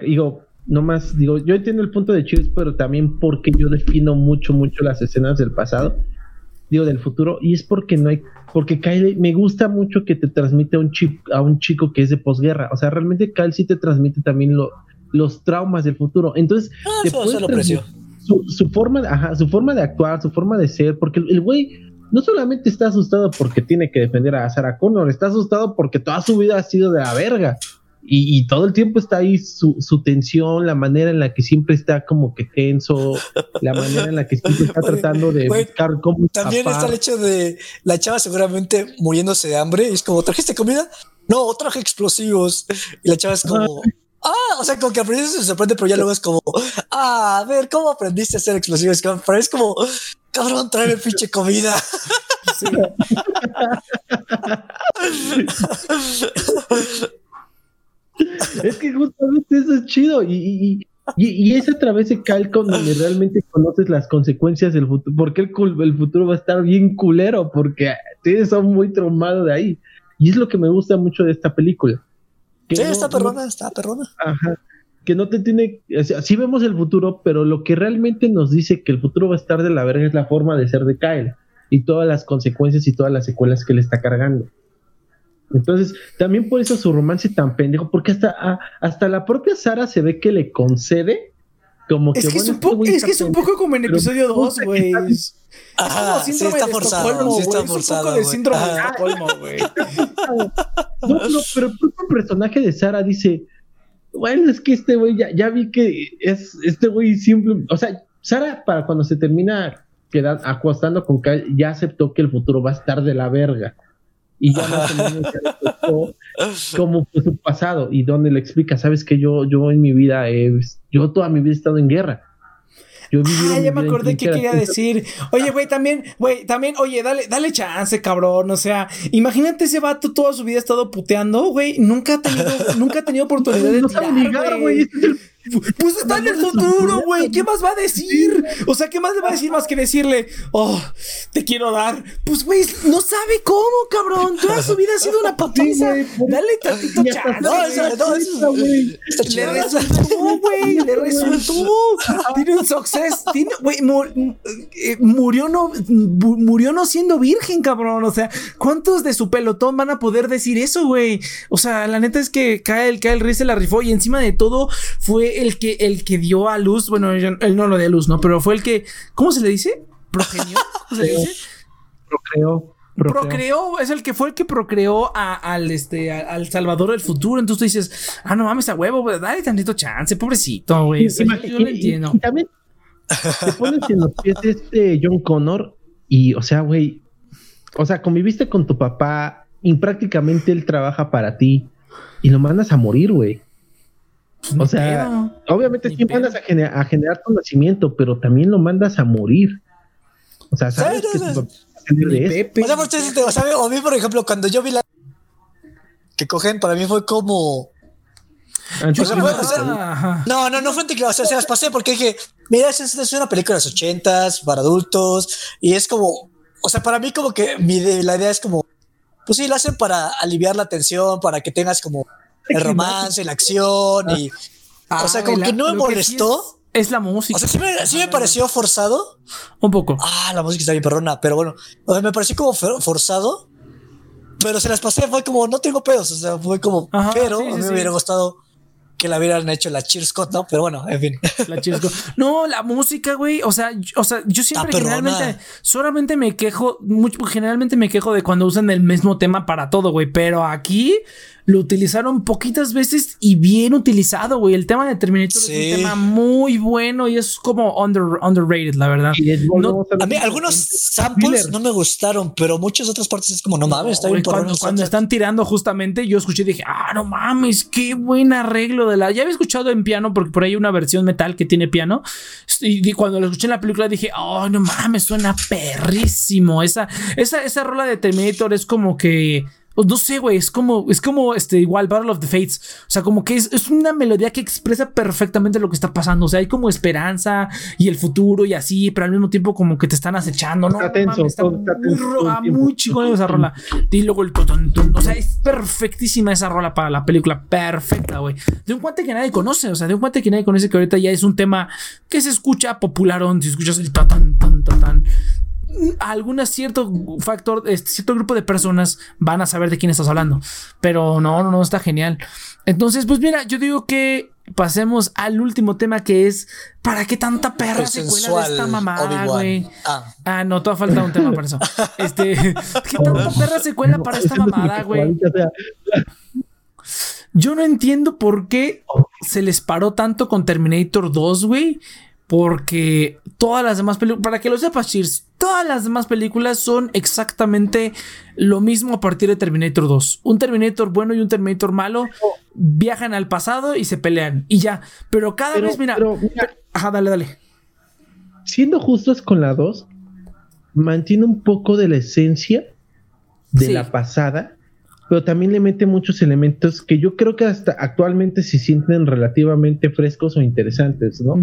digo, no más, digo, yo entiendo el punto de Chills, pero también porque yo defino mucho, mucho las escenas del pasado, digo, del futuro, y es porque no hay, porque Kyle, me gusta mucho que te transmite a un, chico, a un chico que es de posguerra, o sea, realmente Kyle sí te transmite también lo, los traumas del futuro, entonces, ah, Su, su, forma, ajá, su forma de actuar, su forma de ser, porque el güey no solamente está asustado porque tiene que defender a Sarah Connor, está asustado porque toda su vida ha sido de la verga. Y, todo el tiempo está ahí su, tensión, la manera en la que siempre está como que tenso, la manera en la que siempre está tratando de buscar cómo También está el hecho de la chava seguramente muriéndose de hambre. Y es como, ¿trajiste comida? No, traje explosivos. Y la chava es como, ah, o sea, como que al principio se sorprende, pero ya luego es como, ah, a ver, ¿cómo aprendiste a hacer explosivos? Pero es como, cabrón, tráeme pinche comida. Sí. es que justamente eso es chido y, y, es a través de Calcon donde realmente conoces las consecuencias del futuro, porque el, futuro va a estar bien culero, porque tienes son muy traumado de ahí. Y es lo que me gusta mucho de esta película. sí, está perrona, está perrona. Ajá. Que no te tiene. sí vemos el futuro, pero lo que realmente nos dice que el futuro va a estar de la verga es la forma de ser de Kyle y todas las consecuencias y todas las secuelas que le está cargando. Entonces, también por eso su romance tan pendejo, porque hasta, ah, hasta la propia Sara se ve que le concede como que. Es que, es, un poco, es, que es un poco como en episodio 2, güey. Ajá, sí está forzado, sí está forzado. Es un poco de síndrome de Estocolmo, güey. no, no, pero el propio personaje de Sara dice, bueno, es que este güey ya, ya vi que es este güey simple, o sea, Sara para cuando se termina quedando, acostando con Kyle, ya aceptó que el futuro va a estar de la verga y ya más o menos cómo fue su pasado y donde le explica, sabes que yo, yo en mi vida, he, yo toda mi vida he estado en guerra. Yo ah, ya me acordé que quería decir. Oye, güey, también, güey, también, oye, dale, dale chance, cabrón. O sea, imagínate ese vato toda su vida ha estado puteando, güey. Nunca ha tenido, nunca ha tenido oportunidad de tirar, güey. Pues está en el futuro, güey. ¿Qué más va a decir? O sea, ¿qué más le va a decir más que decirle, oh, te quiero dar? Pues, güey, no sabe cómo, cabrón. Toda su vida ha sido una patiza. Dale tantito chance. No, eso, no, eso, güey. Le resultó, güey. Le resultó. Tiene un success. Tiene, güey, eh, murió, no, murió no siendo virgen, cabrón. O sea, ¿cuántos de su pelotón van a poder decir eso, güey? O sea, la neta es que cae el, cae el rey se la rifó y encima de todo fue el que, el que dio a luz, bueno, él no lo dio a luz, ¿no? Pero fue el que, ¿cómo se le dice? ¿Progenió? ¿Cómo se le dice? Procreó. Procreó. es el que fue el que procreó al, este, al Salvador del futuro. Entonces tú dices, ah, no mames, a huevo, dale tantito chance, pobrecito, güey. yo lo entiendo. también, te pones en los pies de este John Connor y, o sea, güey, o sea, conviviste con tu papá y prácticamente él trabaja para ti y lo mandas a morir, güey. O sea, obviamente sí mandas a, a, generar conocimiento, pero también lo mandas a morir. O sea, sabes que tu papá o sea, o a mí, por ejemplo, cuando yo vi la que cogen, para mí fue como no, no, no fue anticlimax, o sea, se las pasé porque dije, mira, es, es una película de los ochentas para adultos y es como, o sea, para mí como que mi, la idea es como, pues sí, lo hacen para aliviar la tensión, para que tengas como el romance, la acción y, o sea, como que no me molestó. Es, la música. O sea, sí me, pareció forzado. Un poco. Ah, la música está bien perrona, pero bueno, o sea, me pareció como forzado, pero se las pasé, fue como, no tengo pedos, o sea, fue como, pero a mí me hubiera gustado que la hubieran hecho la Cheers ¿no? Pero bueno, en fin. La Cheers No, la música, güey. O sea, o sea, yo siempre generalmente solamente me quejo, mucho, generalmente me quejo de cuando usan el mismo tema para todo, güey. Pero aquí lo utilizaron poquitas veces y bien utilizado, güey. El tema de Terminator es un tema muy bueno y es como underrated, la verdad. a mí algunos samples no me gustaron, pero muchas otras partes es como, no mames, está bien Cuando, cuando están tirando justamente, yo escuché y dije, ah, no mames, qué buen arreglo de la... Ya había escuchado en piano, porque por ahí hay una versión metal que tiene piano. Y cuando lo escuché en la película dije, oh, no mames, suena perrísimo. Esa, esa, esa rola de Terminator es como que no sé, güey, es como, es como este, igual Battle of the Fates. O sea, como que es, es, una melodía que expresa perfectamente lo que está pasando. O sea, hay como esperanza y el futuro y así, pero al mismo tiempo como que te están acechando, ¿no? Está tenso, está, muy, muy chingón esa rola. Y luego el O sea, es perfectísima esa rola para la película. Perfecta, güey. De un cuate que nadie conoce. O sea, de un cuate que nadie conoce que ahorita ya es un tema que se escucha popularón. Si escuchas el tan, tan, tan algún cierto factor, este, cierto grupo de personas van a saber de quién estás hablando. Pero no, no, no, está genial. Entonces, pues mira, yo digo que pasemos al último tema que es ¿para qué tanta perra secuela de esta mamada, güey? Ah. ah. no, todavía falta un tema para eso. Este, ¿qué tanta perra secuela para esta mamada, güey? Yo no entiendo por qué se les paró tanto con Terminator 2, güey. Porque todas las demás películas, para que lo sepas, Cheers, todas las demás películas son exactamente lo mismo a partir de Terminator 2. Un Terminator bueno y un Terminator malo viajan al pasado y se pelean y ya. Pero cada vez, mira, Ajá, dale, dale. Siendo justos con la 2, mantiene un poco de la esencia de la pasada, pero también le mete muchos elementos que yo creo que hasta actualmente se sienten relativamente frescos o interesantes, ¿no?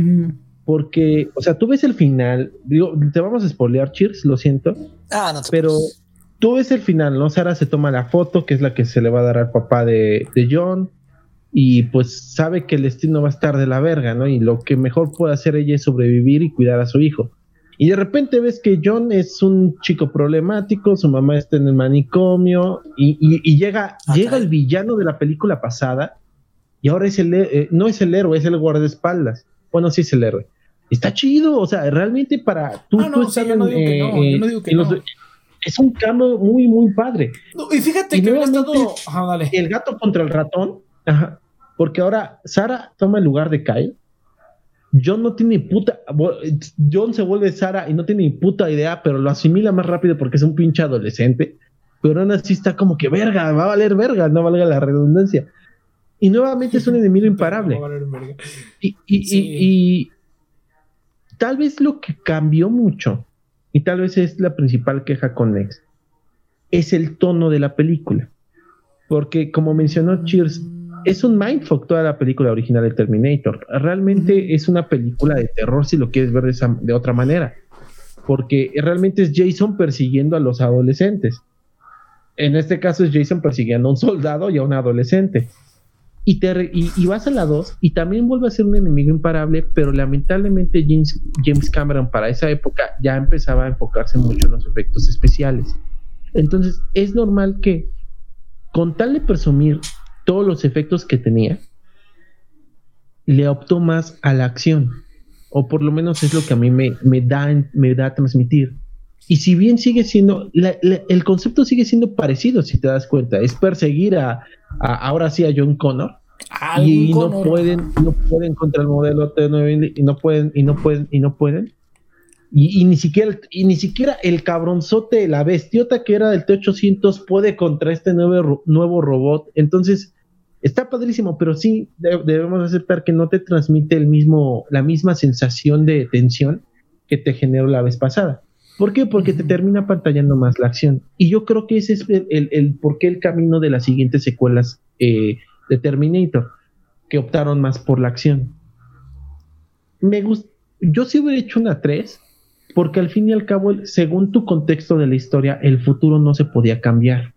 Porque, o sea, tú ves el final, digo, te vamos a spoilear, Cheers, lo siento. Ah, no Pero tú ves el final, ¿no? Sara se toma la foto, que es la que se le va a dar al papá de, de John, y pues sabe que el destino va a estar de la verga, ¿no? Y lo que mejor puede hacer ella es sobrevivir y cuidar a su hijo. Y de repente ves que John es un chico problemático, su mamá está en el manicomio y, y, llega, ah, llega el villano de la película pasada y ahora es el, eh, no es el héroe, es el guardaespaldas. Bueno, sí es el héroe está chido, o sea, realmente para tú, no, no, yo no digo que no, yo no digo que no. es un cambio muy, muy padre. y fíjate que estado... Ajá, dale. el gato contra el ratón, ajá, porque ahora Sara toma el lugar de Kyle. John no tiene puta. John se vuelve Sara y no tiene ni puta idea, pero lo asimila más rápido porque es un pinche adolescente. Pero aún así está como que verga, va a valer verga, no valga la redundancia. Y nuevamente es un enemigo imparable. y, y, Tal vez lo que cambió mucho, y tal vez es la principal queja con Nex, es el tono de la película. Porque, como mencionó Cheers, es un mindfuck toda la película original de Terminator. Realmente es una película de terror si lo quieres ver de, de otra manera. Porque realmente es Jason persiguiendo a los adolescentes. En este caso es Jason persiguiendo a un soldado y a un adolescente. Y, te y, vas a la 2 y también vuelve a ser un enemigo imparable, pero lamentablemente James, James Cameron para esa época ya empezaba a enfocarse mucho en los efectos especiales. Entonces es normal que con tal de presumir todos los efectos que tenía, le optó más a la acción. O por lo menos es lo que a mí me, me, da, me da a transmitir. Y si bien sigue siendo, el concepto sigue siendo parecido, si te das cuenta, es perseguir a, ahora sí a John Connor, y no pueden, no pueden contra el modelo T9 y no pueden, y no pueden, y no pueden. Y, ni siquiera, y ni siquiera el cabronzote, la bestiota que era del T800 puede contra este nuevo, nuevo robot. Entonces, está padrísimo, pero sí debemos aceptar que no te transmite el mismo, la misma sensación de tensión que te generó la vez pasada. ¿Por qué? Porque te termina pantallando más la acción. Y yo creo que ese es el, el, por qué el camino de las siguientes secuelas eh, de Terminator, que optaron más por la acción. Me yo sí hubiera hecho una 3, porque al fin y al cabo, según tu contexto de la historia, el futuro no se podía cambiar.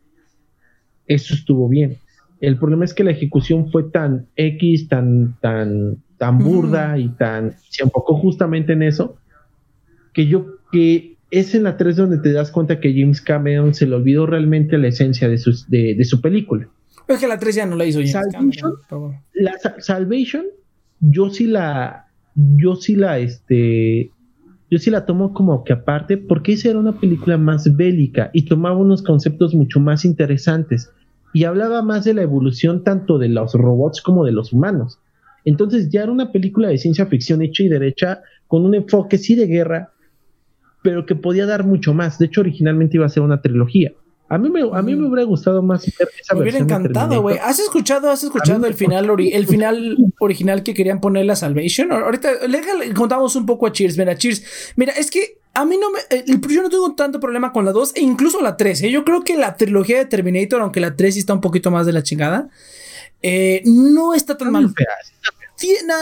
Eso estuvo bien. El problema es que la ejecución fue tan X, tan, tan, tan burda y tan, se enfocó justamente en eso, que yo, que es en la 3 donde te das cuenta que James Cameron se le olvidó realmente la esencia de de, su película. Es que la 3 ya no la hizo James Salvation, La Salvation, yo sí la, yo sí la, este, yo sí la tomo como que aparte, porque esa era una película más bélica y tomaba unos conceptos mucho más interesantes y hablaba más de la evolución tanto de los robots como de los humanos. Entonces ya era una película de ciencia ficción hecha y derecha con un enfoque sí de guerra, pero que podía dar mucho más. De hecho, originalmente iba a ser una trilogía. A mí me, a mí me hubiera gustado más ver esa Me hubiera encantado, güey. ¿Has escuchado, has escuchado el final, el final original que querían poner la Salvation? Ahorita le, contamos un poco a Cheers. Mira, Cheers. Mira, es que a mí no me. Eh, yo no tengo tanto problema con la 2 e incluso la 3. ¿eh? Yo creo que la trilogía de Terminator, aunque la 3 sí está un poquito más de la chingada, eh, no está tan mal. Tiene,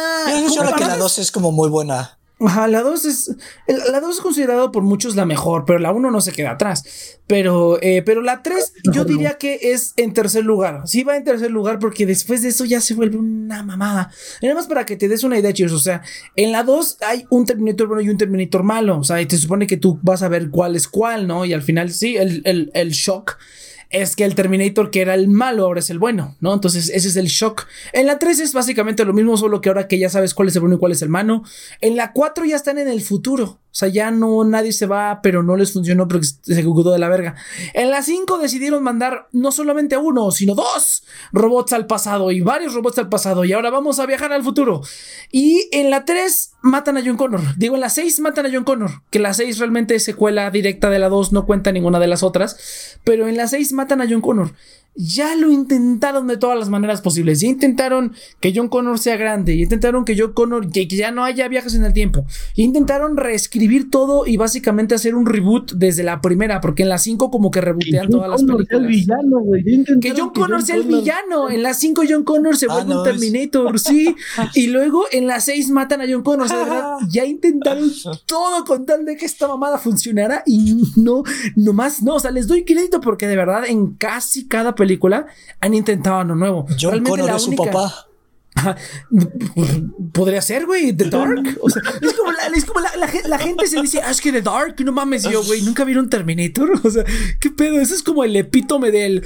yo creo que la 2 es como muy buena. Ajá, la 2 es. La 2 es considerado por muchos la mejor, pero la 1 no se queda atrás. Pero, eh, pero la 3, yo diría que es en tercer lugar. Sí, va en tercer lugar porque después de eso ya se vuelve una mamada. Nada más para que te des una idea, chicos. O sea, en la 2 hay un Terminator bueno y un Terminator malo. O sea, y te supone que tú vas a ver cuál es cuál, ¿no? Y al final, sí, el, el, el shock es que el Terminator que era el malo ahora es el bueno, ¿no? Entonces ese es el shock. En la 3 es básicamente lo mismo, solo que ahora que ya sabes cuál es el bueno y cuál es el malo. En la 4 ya están en el futuro. O sea, ya no nadie se va, pero no les funcionó porque se ejecutó de la verga. En la 5 decidieron mandar no solamente uno, sino dos robots al pasado y varios robots al pasado. Y ahora vamos a viajar al futuro. Y en la 3 matan a John Connor. Digo, en la 6 matan a John Connor. Que la 6 realmente es secuela directa de la 2, no cuenta ninguna de las otras. Pero en la 6 matan a John Connor ya lo intentaron de todas las maneras posibles. Ya intentaron que John Connor sea grande. Ya intentaron que John Connor, que, ya no haya viajes en el tiempo. Ya intentaron reescribir todo y básicamente hacer un reboot desde la primera. Porque en la 5 como que rebootean todas las películas. Villano, que John Connor sea el villano. En la 5 John Connor se ah, vuelve un Terminator, sí. y luego en la 6 matan a John Connor. ya intentaron todo con tal de que esta mamada funcionara. Y no, nomás no. O sea, les doy crédito porque de verdad en casi cada película han intentado algo nuevo. John Connor es su papá. Podría ser, güey, The Dark. O sea, es como, la, es como la, la, gente se dice, ah, es que The Dark, no mames, yo, güey, nunca vieron Terminator. O sea, ¿qué pedo? Eso es como el epítome del.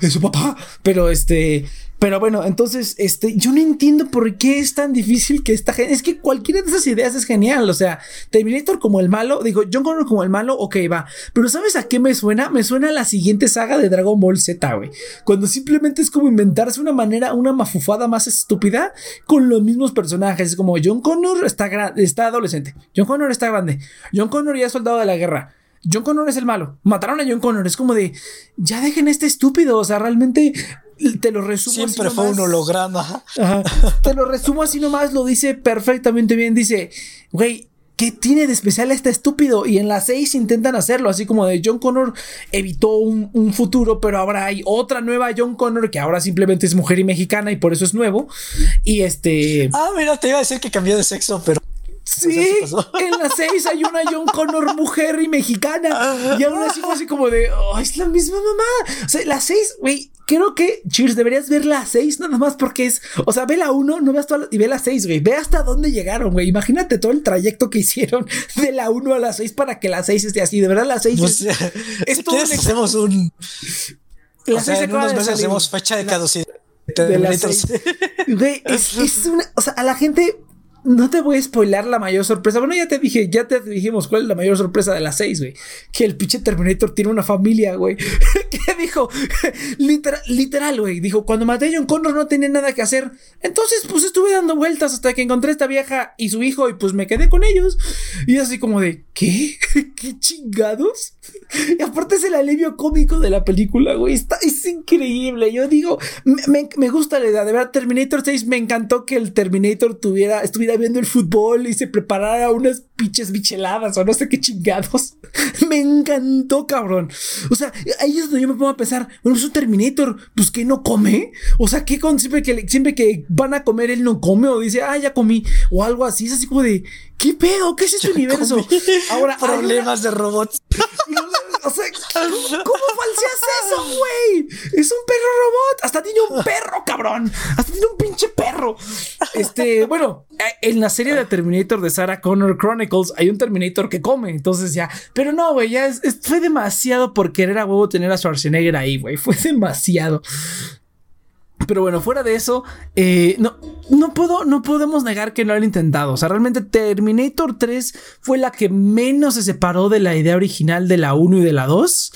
Es su papá. Pero este. Pero bueno, entonces, este, yo no entiendo por qué es tan difícil que esta gente. Es que cualquiera de esas ideas es genial. O sea, Terminator como el malo, digo, John Connor como el malo, ok, va. Pero ¿sabes a qué me suena? Me suena a la siguiente saga de Dragon Ball Z, güey. Cuando simplemente es como inventarse una manera, una mafufada más estúpida con los mismos personajes. Es como John Connor está, está adolescente. John Connor está grande. John Connor ya es soldado de la guerra. John Connor es el malo. Mataron a John Connor. Es como de, ya dejen este estúpido. O sea, realmente te lo resumo Siempre fue un holograma. Te lo resumo así nomás, lo dice perfectamente bien. Dice, güey, ¿qué tiene de especial este estúpido? Y en la 6 intentan hacerlo, así como de John Connor evitó un, futuro, pero ahora hay otra nueva John Connor que ahora simplemente es mujer y mexicana y por eso es nuevo. Y este. Ah, mira, te iba a decir que cambió de sexo, pero. Sí, en la 6 hay una John Connor mujer y mexicana. Y aún así fue así como de, oh, es la misma mamá. O sea, la 6, güey, creo que, Cheers, deberías ver la 6 nada más porque es, o sea, ve la 1, no veas toda y ve la 6, güey. Ve hasta dónde llegaron, güey. Imagínate todo el trayecto que hicieron de la 1 a la 6 para que la 6 esté así. De verdad, la 6 pues, es, es todo hacemos un... La o sea, en unos meses hacemos fecha de caducidad. De, la 6. Güey, es, es una, o sea, a la gente no te voy a spoilar la mayor sorpresa. Bueno, ya te dije, ya te dijimos cuál es la mayor sorpresa de las seis, güey. Que el pinche Terminator tiene una familia, güey. que dijo, literal, literal, güey. Dijo, cuando maté a John Connor no tenía nada que hacer. Entonces, pues estuve dando vueltas hasta que encontré esta vieja y su hijo y pues me quedé con ellos. Y así como de, ¿qué? ¿Qué chingados? Y aparte es el alivio cómico de la película, güey. Está, es increíble. Yo digo, me, me gusta la idea. De verdad, Terminator 6 me encantó que el Terminator tuviera, estuviera viendo el fútbol y se preparara unas pinches bicheladas o no sé qué chingados. me encantó, cabrón. O sea, ahí es donde yo me pongo a pensar, bueno, es un Terminator, pues que no come. O sea, que con siempre que, siempre que van a comer él no come o dice, ah, ya comí o algo así. Es así como de, ¿qué pedo? ¿Qué es este universo? Ahora, problemas de robots. O sea, ¿cómo falseas eso, güey? Es un perro robot. Hasta tiene un perro, cabrón. Hasta tiene un pinche perro. Este, bueno, eh, en la serie de Terminator de Sarah Connor Chronicles hay un Terminator que come. Entonces ya. Pero no, güey, ya fue demasiado por querer a huevo tener a Schwarzenegger ahí, güey. Fue demasiado. Pero bueno, fuera de eso, eh, no, no, puedo, no podemos negar que no lo han intentado. O sea, realmente Terminator 3 fue la que menos se separó de la idea original de la 1 y de la 2.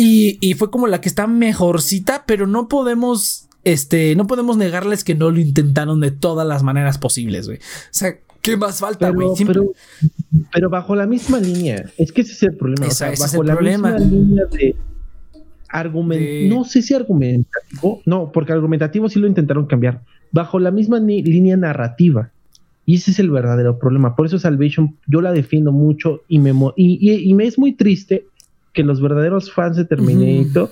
Y, fue como la que está mejorcita, pero no podemos, este, no podemos negarles que no lo intentaron de todas las maneras posibles, güey. O sea, ¿qué más falta, güey? Pero, bajo la misma línea. Es que ese es el problema. o sea, bajo la misma línea de no sé si argumentativo, no, porque argumentativo sí lo intentaron cambiar, bajo la misma línea narrativa. Y ese es el verdadero problema. Por eso Salvation yo la defiendo mucho y me, y, me es muy triste que los verdaderos fans de Terminator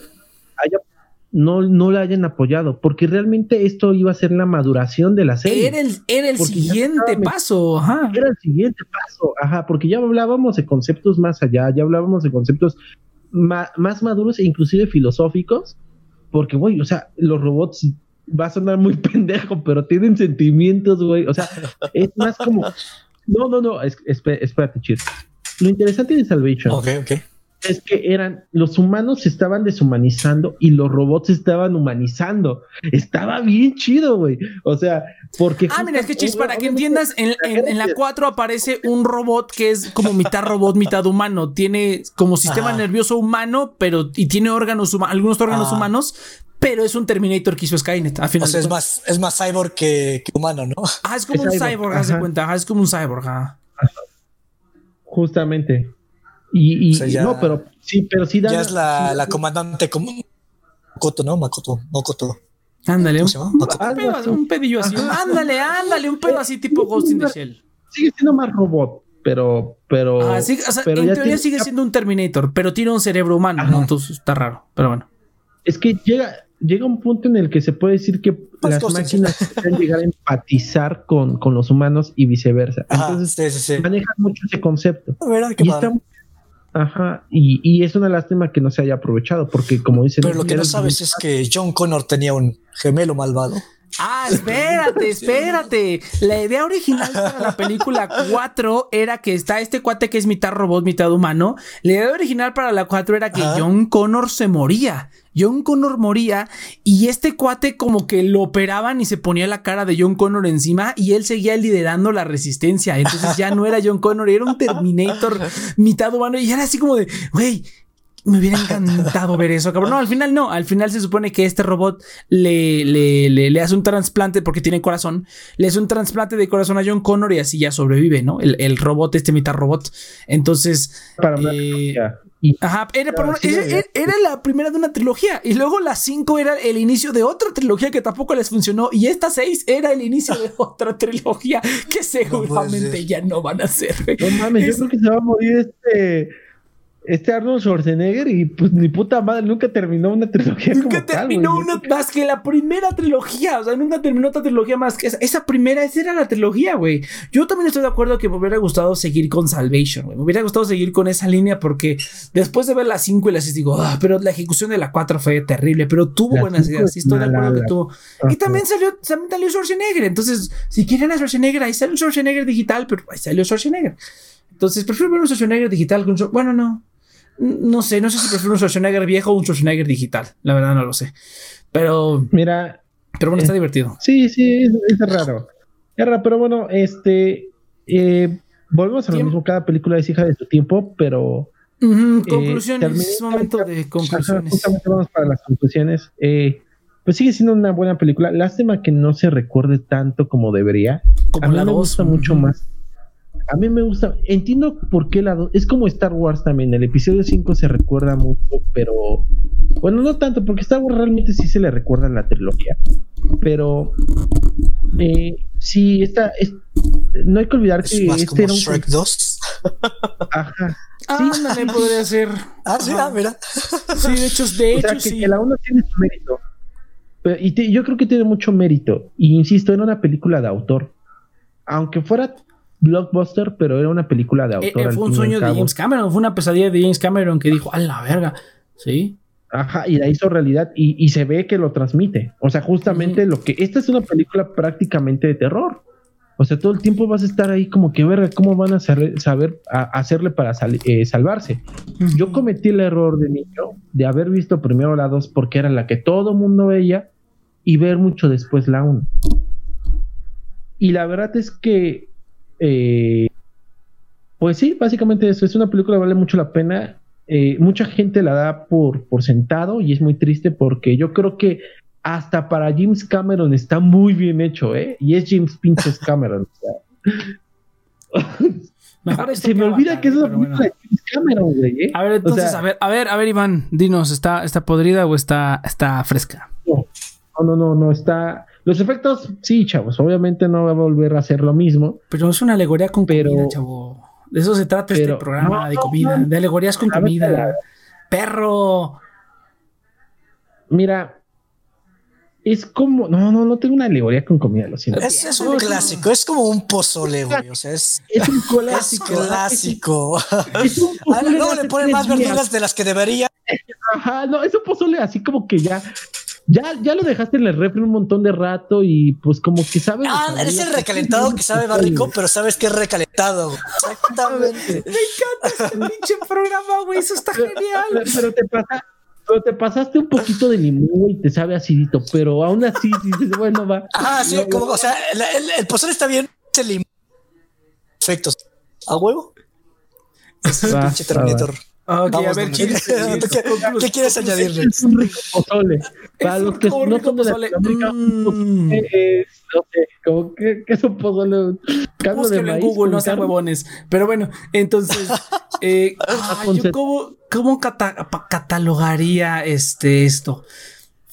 no, no la hayan apoyado, porque realmente esto iba a ser la maduración de la serie. Era el, era el siguiente paso, ajá. Era el siguiente paso, ajá, porque ya hablábamos de conceptos más allá, ya hablábamos de conceptos más maduros e inclusive filosóficos, porque, güey, o sea, los robots va a sonar muy pendejo, pero tienen sentimientos, güey, o sea, es más como... No, no, no, espérate, chido. Lo interesante de Salvation okay, okay es que eran los humanos se estaban deshumanizando y los robots se estaban humanizando. Estaba bien chido, güey. O sea, porque. Ah, mira, es que chis, para que entiendas, en, la 4 aparece un robot que es como mitad robot, mitad humano. Tiene como sistema nervioso humano, pero y tiene órganos algunos órganos humanos, pero es un Terminator que hizo Skynet. A final o sea, es más, es más cyborg que, humano, ¿no? Ah, es como un cyborg, haz de cuenta. es como un cyborg. Justamente. Y, no, pero sí, pero sí da. Ya es la, la comandante como Makoto, ¿no? Makoto, Makoto. Ándale, un, un, pedillo así. ándale, ándale, un pedo así tipo Ghost in the Shell. Sigue siendo más robot, pero. pero, ah, sí, o sea, pero en teoría sigue siendo un Terminator, pero tiene un cerebro humano, ¿no? Entonces está raro, pero bueno. Es que llega, llega un punto en el que se puede decir que pues las máquinas pueden llegar a empatizar con, con, los humanos y viceversa. Entonces, sí, sí, manejan mucho ese concepto. y está Ajá, y, y, es una lástima que no se haya aprovechado, porque como dicen... Pero lo que no sabes es que John Connor tenía un gemelo malvado. Ah, espérate, espérate. La idea original para la película 4 era que está este cuate que es mitad robot, mitad humano. La idea original para la 4 era que John Connor se moría. John Connor moría y este cuate como que lo operaban y se ponía la cara de John Connor encima y él seguía liderando la resistencia. Entonces ya no era John Connor, era un Terminator mitad humano y era así como de, güey, me hubiera encantado ver eso, cabrón. No, al final no. Al final se supone que este robot le, le, le, hace un trasplante porque tiene corazón. Le hace un trasplante de corazón a John Connor y así ya sobrevive, ¿no? El, el robot, este mitad robot. Entonces. Para eh, Ajá, era, era, la primera de una trilogía. Y luego la 5 era el inicio de otra trilogía que tampoco les funcionó. Y esta 6 era el inicio de otra trilogía que seguramente ya no van a ser. No mames, yo creo que se va a morir este este Arnold Schwarzenegger y pues ni puta madre, nunca terminó una trilogía. Nunca terminó una más que la primera trilogía, o sea, nunca terminó otra trilogía más que esa. Esa primera, esa era la trilogía, güey. Yo también estoy de acuerdo que me hubiera gustado seguir con Salvation, güey. Me hubiera gustado seguir con esa línea porque después de ver la 5 y la 6 digo, ah, pero la ejecución de la 4 fue terrible, pero tuvo buenas ideas, sí estoy de acuerdo que tuvo. Y también salió, también salió Schwarzenegger, entonces, si quieren a Schwarzenegger, ahí sale un Schwarzenegger digital, pero ahí salió Schwarzenegger. Entonces, prefiero ver un Schwarzenegger digital con Bueno, no. No sé, no sé si prefiero un Schwarzenegger viejo o un Schwarzenegger digital. La verdad no lo sé. Pero. Mira. Pero bueno, está eh, divertido. Sí, sí, es, raro. pero bueno, este. Eh, volvemos a lo mismo. Cada película es hija de su tiempo, pero. Eh, conclusiones. es momento de conclusiones. justamente vamos para las conclusiones. Eh, pues sigue siendo una buena película. Lástima que no se recuerde tanto como debería. Como a mí me gusta mucho más. A mí me gusta, entiendo por qué la es como Star Wars también, el episodio 5 se recuerda mucho, pero bueno, no tanto, porque Star Wars realmente sí se le recuerda la trilogía, pero eh, sí, esta, es, no hay que olvidar que este era un... Shrek 2. Ajá. Ah, sí, también podría ser. Ah, sí, ah, mira. Sí, de hecho, de hecho, sí. que la 1 tiene su mérito y yo creo que tiene mucho mérito. Y insisto, era una película de autor. Aunque fuera blockbuster, pero era una película de eh, autor. Eh, fue un sueño de James Cameron, fue una pesadilla de James Cameron que dijo, a la verga, ¿sí? Ajá, y la hizo realidad y, se ve que lo transmite. O sea, justamente lo que... Esta es una película prácticamente de terror. O sea, todo el tiempo vas a estar ahí como que ver cómo van a saber hacerle para eh, salvarse. Yo cometí el error de niño de haber visto primero la 2 porque era la que todo mundo veía y ver mucho después la 1. Y la verdad es que, eh, pues sí, básicamente eso, es una película que vale mucho la pena. Eh, mucha gente la da por, por sentado y es muy triste porque yo creo que hasta para James Cameron está muy bien hecho, ¿eh? Y es James Pinches Cameron. Se me olvida que es una película de James Cameron, güey. ¿eh? A ver, entonces, a ver, a ver, a ver, Iván, dinos, ¿está, está podrida o está, está fresca? No, no, no, está. Los efectos, sí, chavos. Obviamente no va a volver a hacer lo mismo. Pero es una alegoría con comida, chavo. De eso se trata este programa de comida, de alegorías con comida. Perro. Mira, es como. No, no, no tengo una alegoría con comida, lo siento. Es, un clásico, es como un pozole, güey. O sea, es, es un clásico. clásico. luego le ponen más verduras de las que debería. Ajá, no, es un pozole así como que ya ya, ya lo dejaste en el refri un montón de rato y pues como que sabes. Ah, eres el recalentado que sabe más rico, pero sabes que es recalentado. Exactamente. Me encanta este pinche programa, güey. Eso está genial. Pero, te pasa, pero te pasaste un poquito de limón y te sabe acidito, pero aún así dices, bueno, va. Ah, sí, como, o sea, el, el, pozole está bien, el limón. Perfectos. ¿A huevo? Es un pinche Terminator. Ok, a ver, ¿qué, ¿qué, quieres añadirle? Es un rico pozole. Para los que no son de Latinoamérica, mm. es, no sé, como que, es un pozole. Búsquenlo en Google, no sean huevones. Pero bueno, entonces, eh, ah, yo cómo, cómo catalogaría este, esto.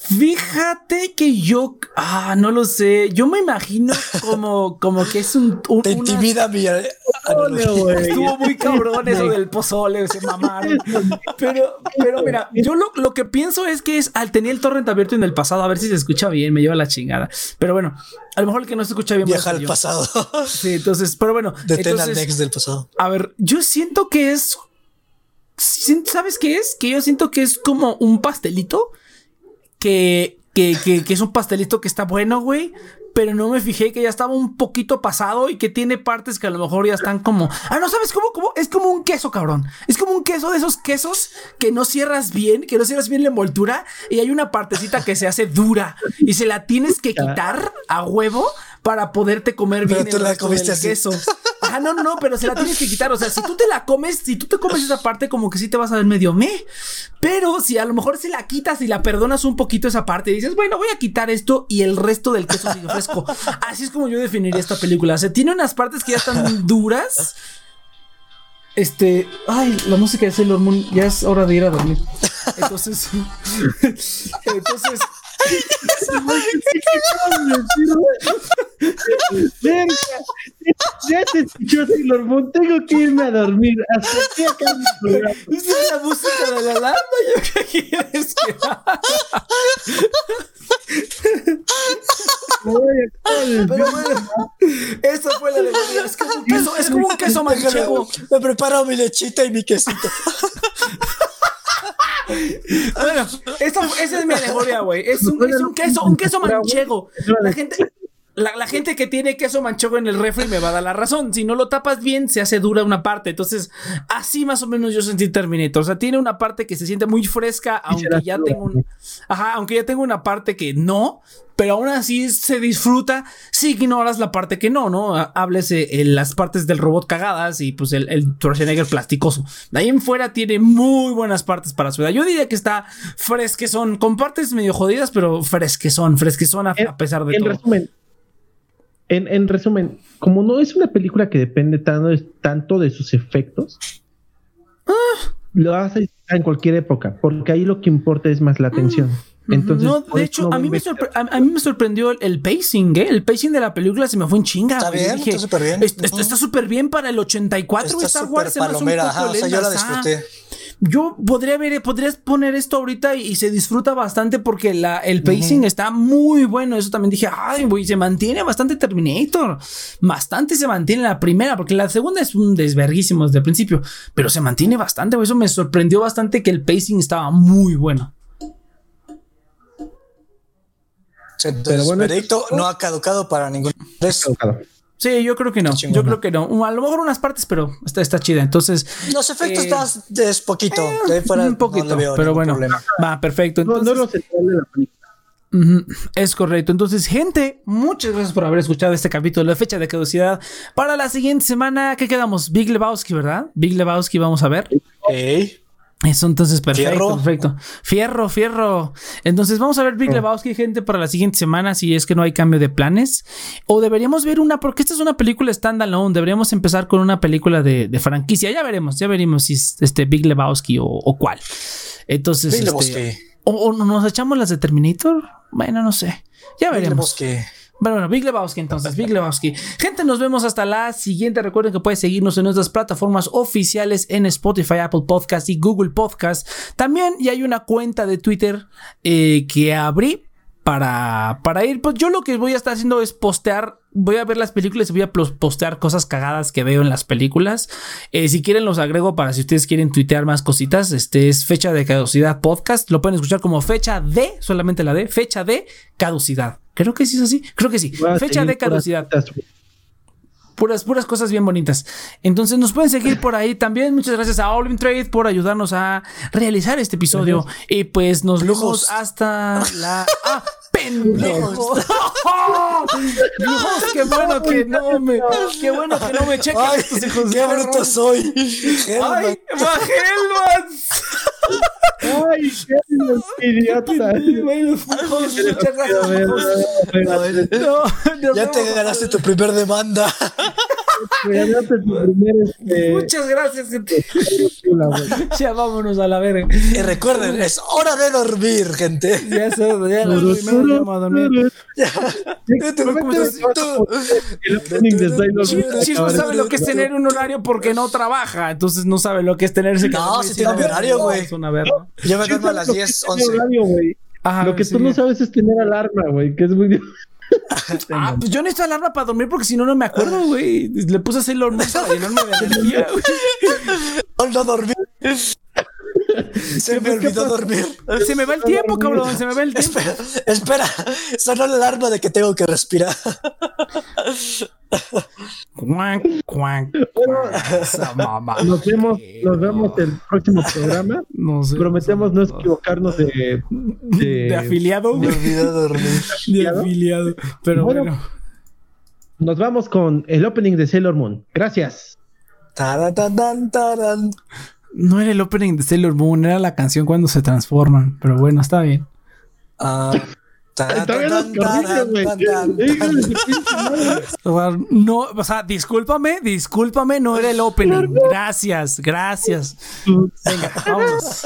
Fíjate que yo, ah, no lo sé. Yo me imagino como, como que es un. un Te intimida mi. Estuvo muy cabrón eso del pozole, se mamaron. Pero, pero mira, yo lo, lo, que pienso es que es al tener el torrent abierto en el pasado, a ver si se escucha bien, me lleva la chingada. Pero bueno, a lo mejor el que no se escucha bien. Viaja al pasado. Sí, entonces, pero bueno. Detén al next del pasado. A ver, yo siento que es. ¿Sabes qué es? Que yo siento que es como un pastelito que, que, que, es un pastelito que está bueno, güey. Pero no me fijé que ya estaba un poquito pasado y que tiene partes que a lo mejor ya están como. Ah, no sabes cómo, cómo. Es como un queso, cabrón. Es como un queso de esos quesos que no cierras bien, que no cierras bien la envoltura y hay una partecita que se hace dura y se la tienes que quitar a huevo para poderte comer bien el la comiste queso. Ah, no, no, no, pero se la tienes que quitar. O sea, si tú te la comes, si tú te comes esa parte, como que sí te vas a ver medio me. Pero si a lo mejor se la quitas y la perdonas un poquito esa parte y dices, bueno, voy a quitar esto y el resto del queso sigue fresco. Así es como yo definiría esta película. O sea, tiene unas partes que ya están duras. Este, ay, la música de Sailor Moon, ya es hora de ir a dormir. Entonces, entonces, ya te escuchó Sailor Moon, tengo que irme a dormir. Hasta aquí acá mi programa. Esa es la música de la alarma, yo qué quieres que Pero bueno, esa fue la alegoría. Es como un queso, es como un queso manchego. Me preparo mi lechita y mi quesito. Bueno, esa es mi alegoría, güey. Es un, es un queso, un queso manchego. La gente, la, gente que tiene queso manchego en el refri me va a dar la razón. Si no lo tapas bien, se hace dura una parte. Entonces, así más o menos yo sentí Terminator. O sea, tiene una parte que se siente muy fresca, aunque ya tengo un, Ajá, aunque ya tengo una parte que no, pero aún así se disfruta si ignoras la parte que no, ¿no? Háblese en las partes del robot cagadas y pues el, el Schwarzenegger plasticoso. De ahí en fuera tiene muy buenas partes para su edad. Yo diría que está fresquezón, con partes medio jodidas, pero fresquezón, fresquezón a, a pesar de en todo. Resumen, en, resumen, como no es una película que depende tanto, tanto de sus efectos, ah. lo hace en cualquier época, porque ahí lo que importa es más la atención. Entonces, no, de hecho, a, mí me a, mí me sorprendió el, pacing, ¿eh? El pacing de la película se me fue en chinga. Está bien, está súper bien. Está súper bien para el 84. Está súper palomera, ajá, o sea, yo la disfruté. Yo podría ver, podrías poner esto ahorita y, se disfruta bastante porque la, el pacing está muy bueno. Eso también dije, ay, güey, se mantiene bastante Terminator. Bastante se mantiene la primera, porque la segunda es un desverguísimo desde el principio, pero se mantiene bastante. Eso me sorprendió bastante que el pacing estaba muy bueno. Entonces, Pero bueno, no ha caducado para ningún. Sí, yo creo que no. Yo creo que no. A lo mejor unas partes, pero está, está chida. Entonces. Los efectos eh, es poquito. Eh, un poquito. pero bueno. Va, perfecto. Entonces, Es correcto. Entonces, gente, muchas gracias por haber escuchado este capítulo de fecha de caducidad. Para la siguiente semana, ¿qué quedamos? Big Lebowski, ¿verdad? Big Lebowski vamos a ver. Eso entonces perfecto, fierro. perfecto. Fierro, fierro. Entonces vamos a ver Big oh. Lebowski, gente, para la siguiente semana, si es que no hay cambio de planes. O deberíamos ver una, porque esta es una película standalone, deberíamos empezar con una película de, franquicia. Ya veremos, ya veremos si es este Big Lebowski o, cuál. Entonces, este, o, o, nos echamos las de Terminator. Bueno, no sé. Ya veremos. Big bueno, bueno, Big Lebowski entonces, Big Lebowski. Gente, nos vemos hasta la siguiente. Recuerden que pueden seguirnos en nuestras plataformas oficiales en Spotify, Apple Podcast y Google Podcast. También y hay una cuenta de Twitter eh, que abrí para, para ir. Pues yo lo que voy a estar haciendo es postear. Voy a ver las películas y voy a postear cosas cagadas que veo en las películas. Eh, si quieren, los agrego para si ustedes quieren tuitear más cositas. Este es fecha de caducidad podcast. Lo pueden escuchar como fecha de, solamente la de, fecha de caducidad. Creo que sí es así. Creo que sí. Fecha de caducidad. Puras, puras cosas bien bonitas. Entonces nos pueden seguir por ahí también. Muchas gracias a All Trade por ayudarnos a realizar este episodio. Y pues nos vemos hasta la. ¡Ah! ¡Pendejos! qué bueno que no me. Qué bueno que no me chequen estos hijos ¡Qué bruto soy! ¡Ay! ¡Helmans! ¡Ay, qué idiota! Ya te ganaste tu primer demanda. Este, Muchas gracias, gente. ya vámonos a la verga. Y recuerden, es hora de dormir, gente. Ya es ya a dormir. Chis no sabe lo que es tener un horario porque no trabaja, entonces no sabe lo que es tener ese No, si tiene mi horario, güey. Yo me duermo a las 10, 11. Lo que tú no sabes es tener alarma, güey, que es muy ah, pues yo necesito alarma para dormir porque si no, no me acuerdo, güey. Le puse a hacer para llenarme de energía, güey. No dormir. Se me olvidó dormir. Se me va el tiempo, cabrón. Se me va el tiempo. Espera, espera. Sonó la alarma de que tengo que respirar. Nos vemos, nos vemos el próximo programa. Prometemos no equivocarnos de, de, afiliado. Me olvidó dormir. De afiliado. Pero bueno, Nos vamos con el opening de Sailor Moon. Gracias. No era el opening de Sailor Moon, era la canción cuando se transforman. Pero bueno, está bien. Ah. No, o sea, discúlpame, discúlpame, no era el opening. Gracias, gracias. Venga, vamos.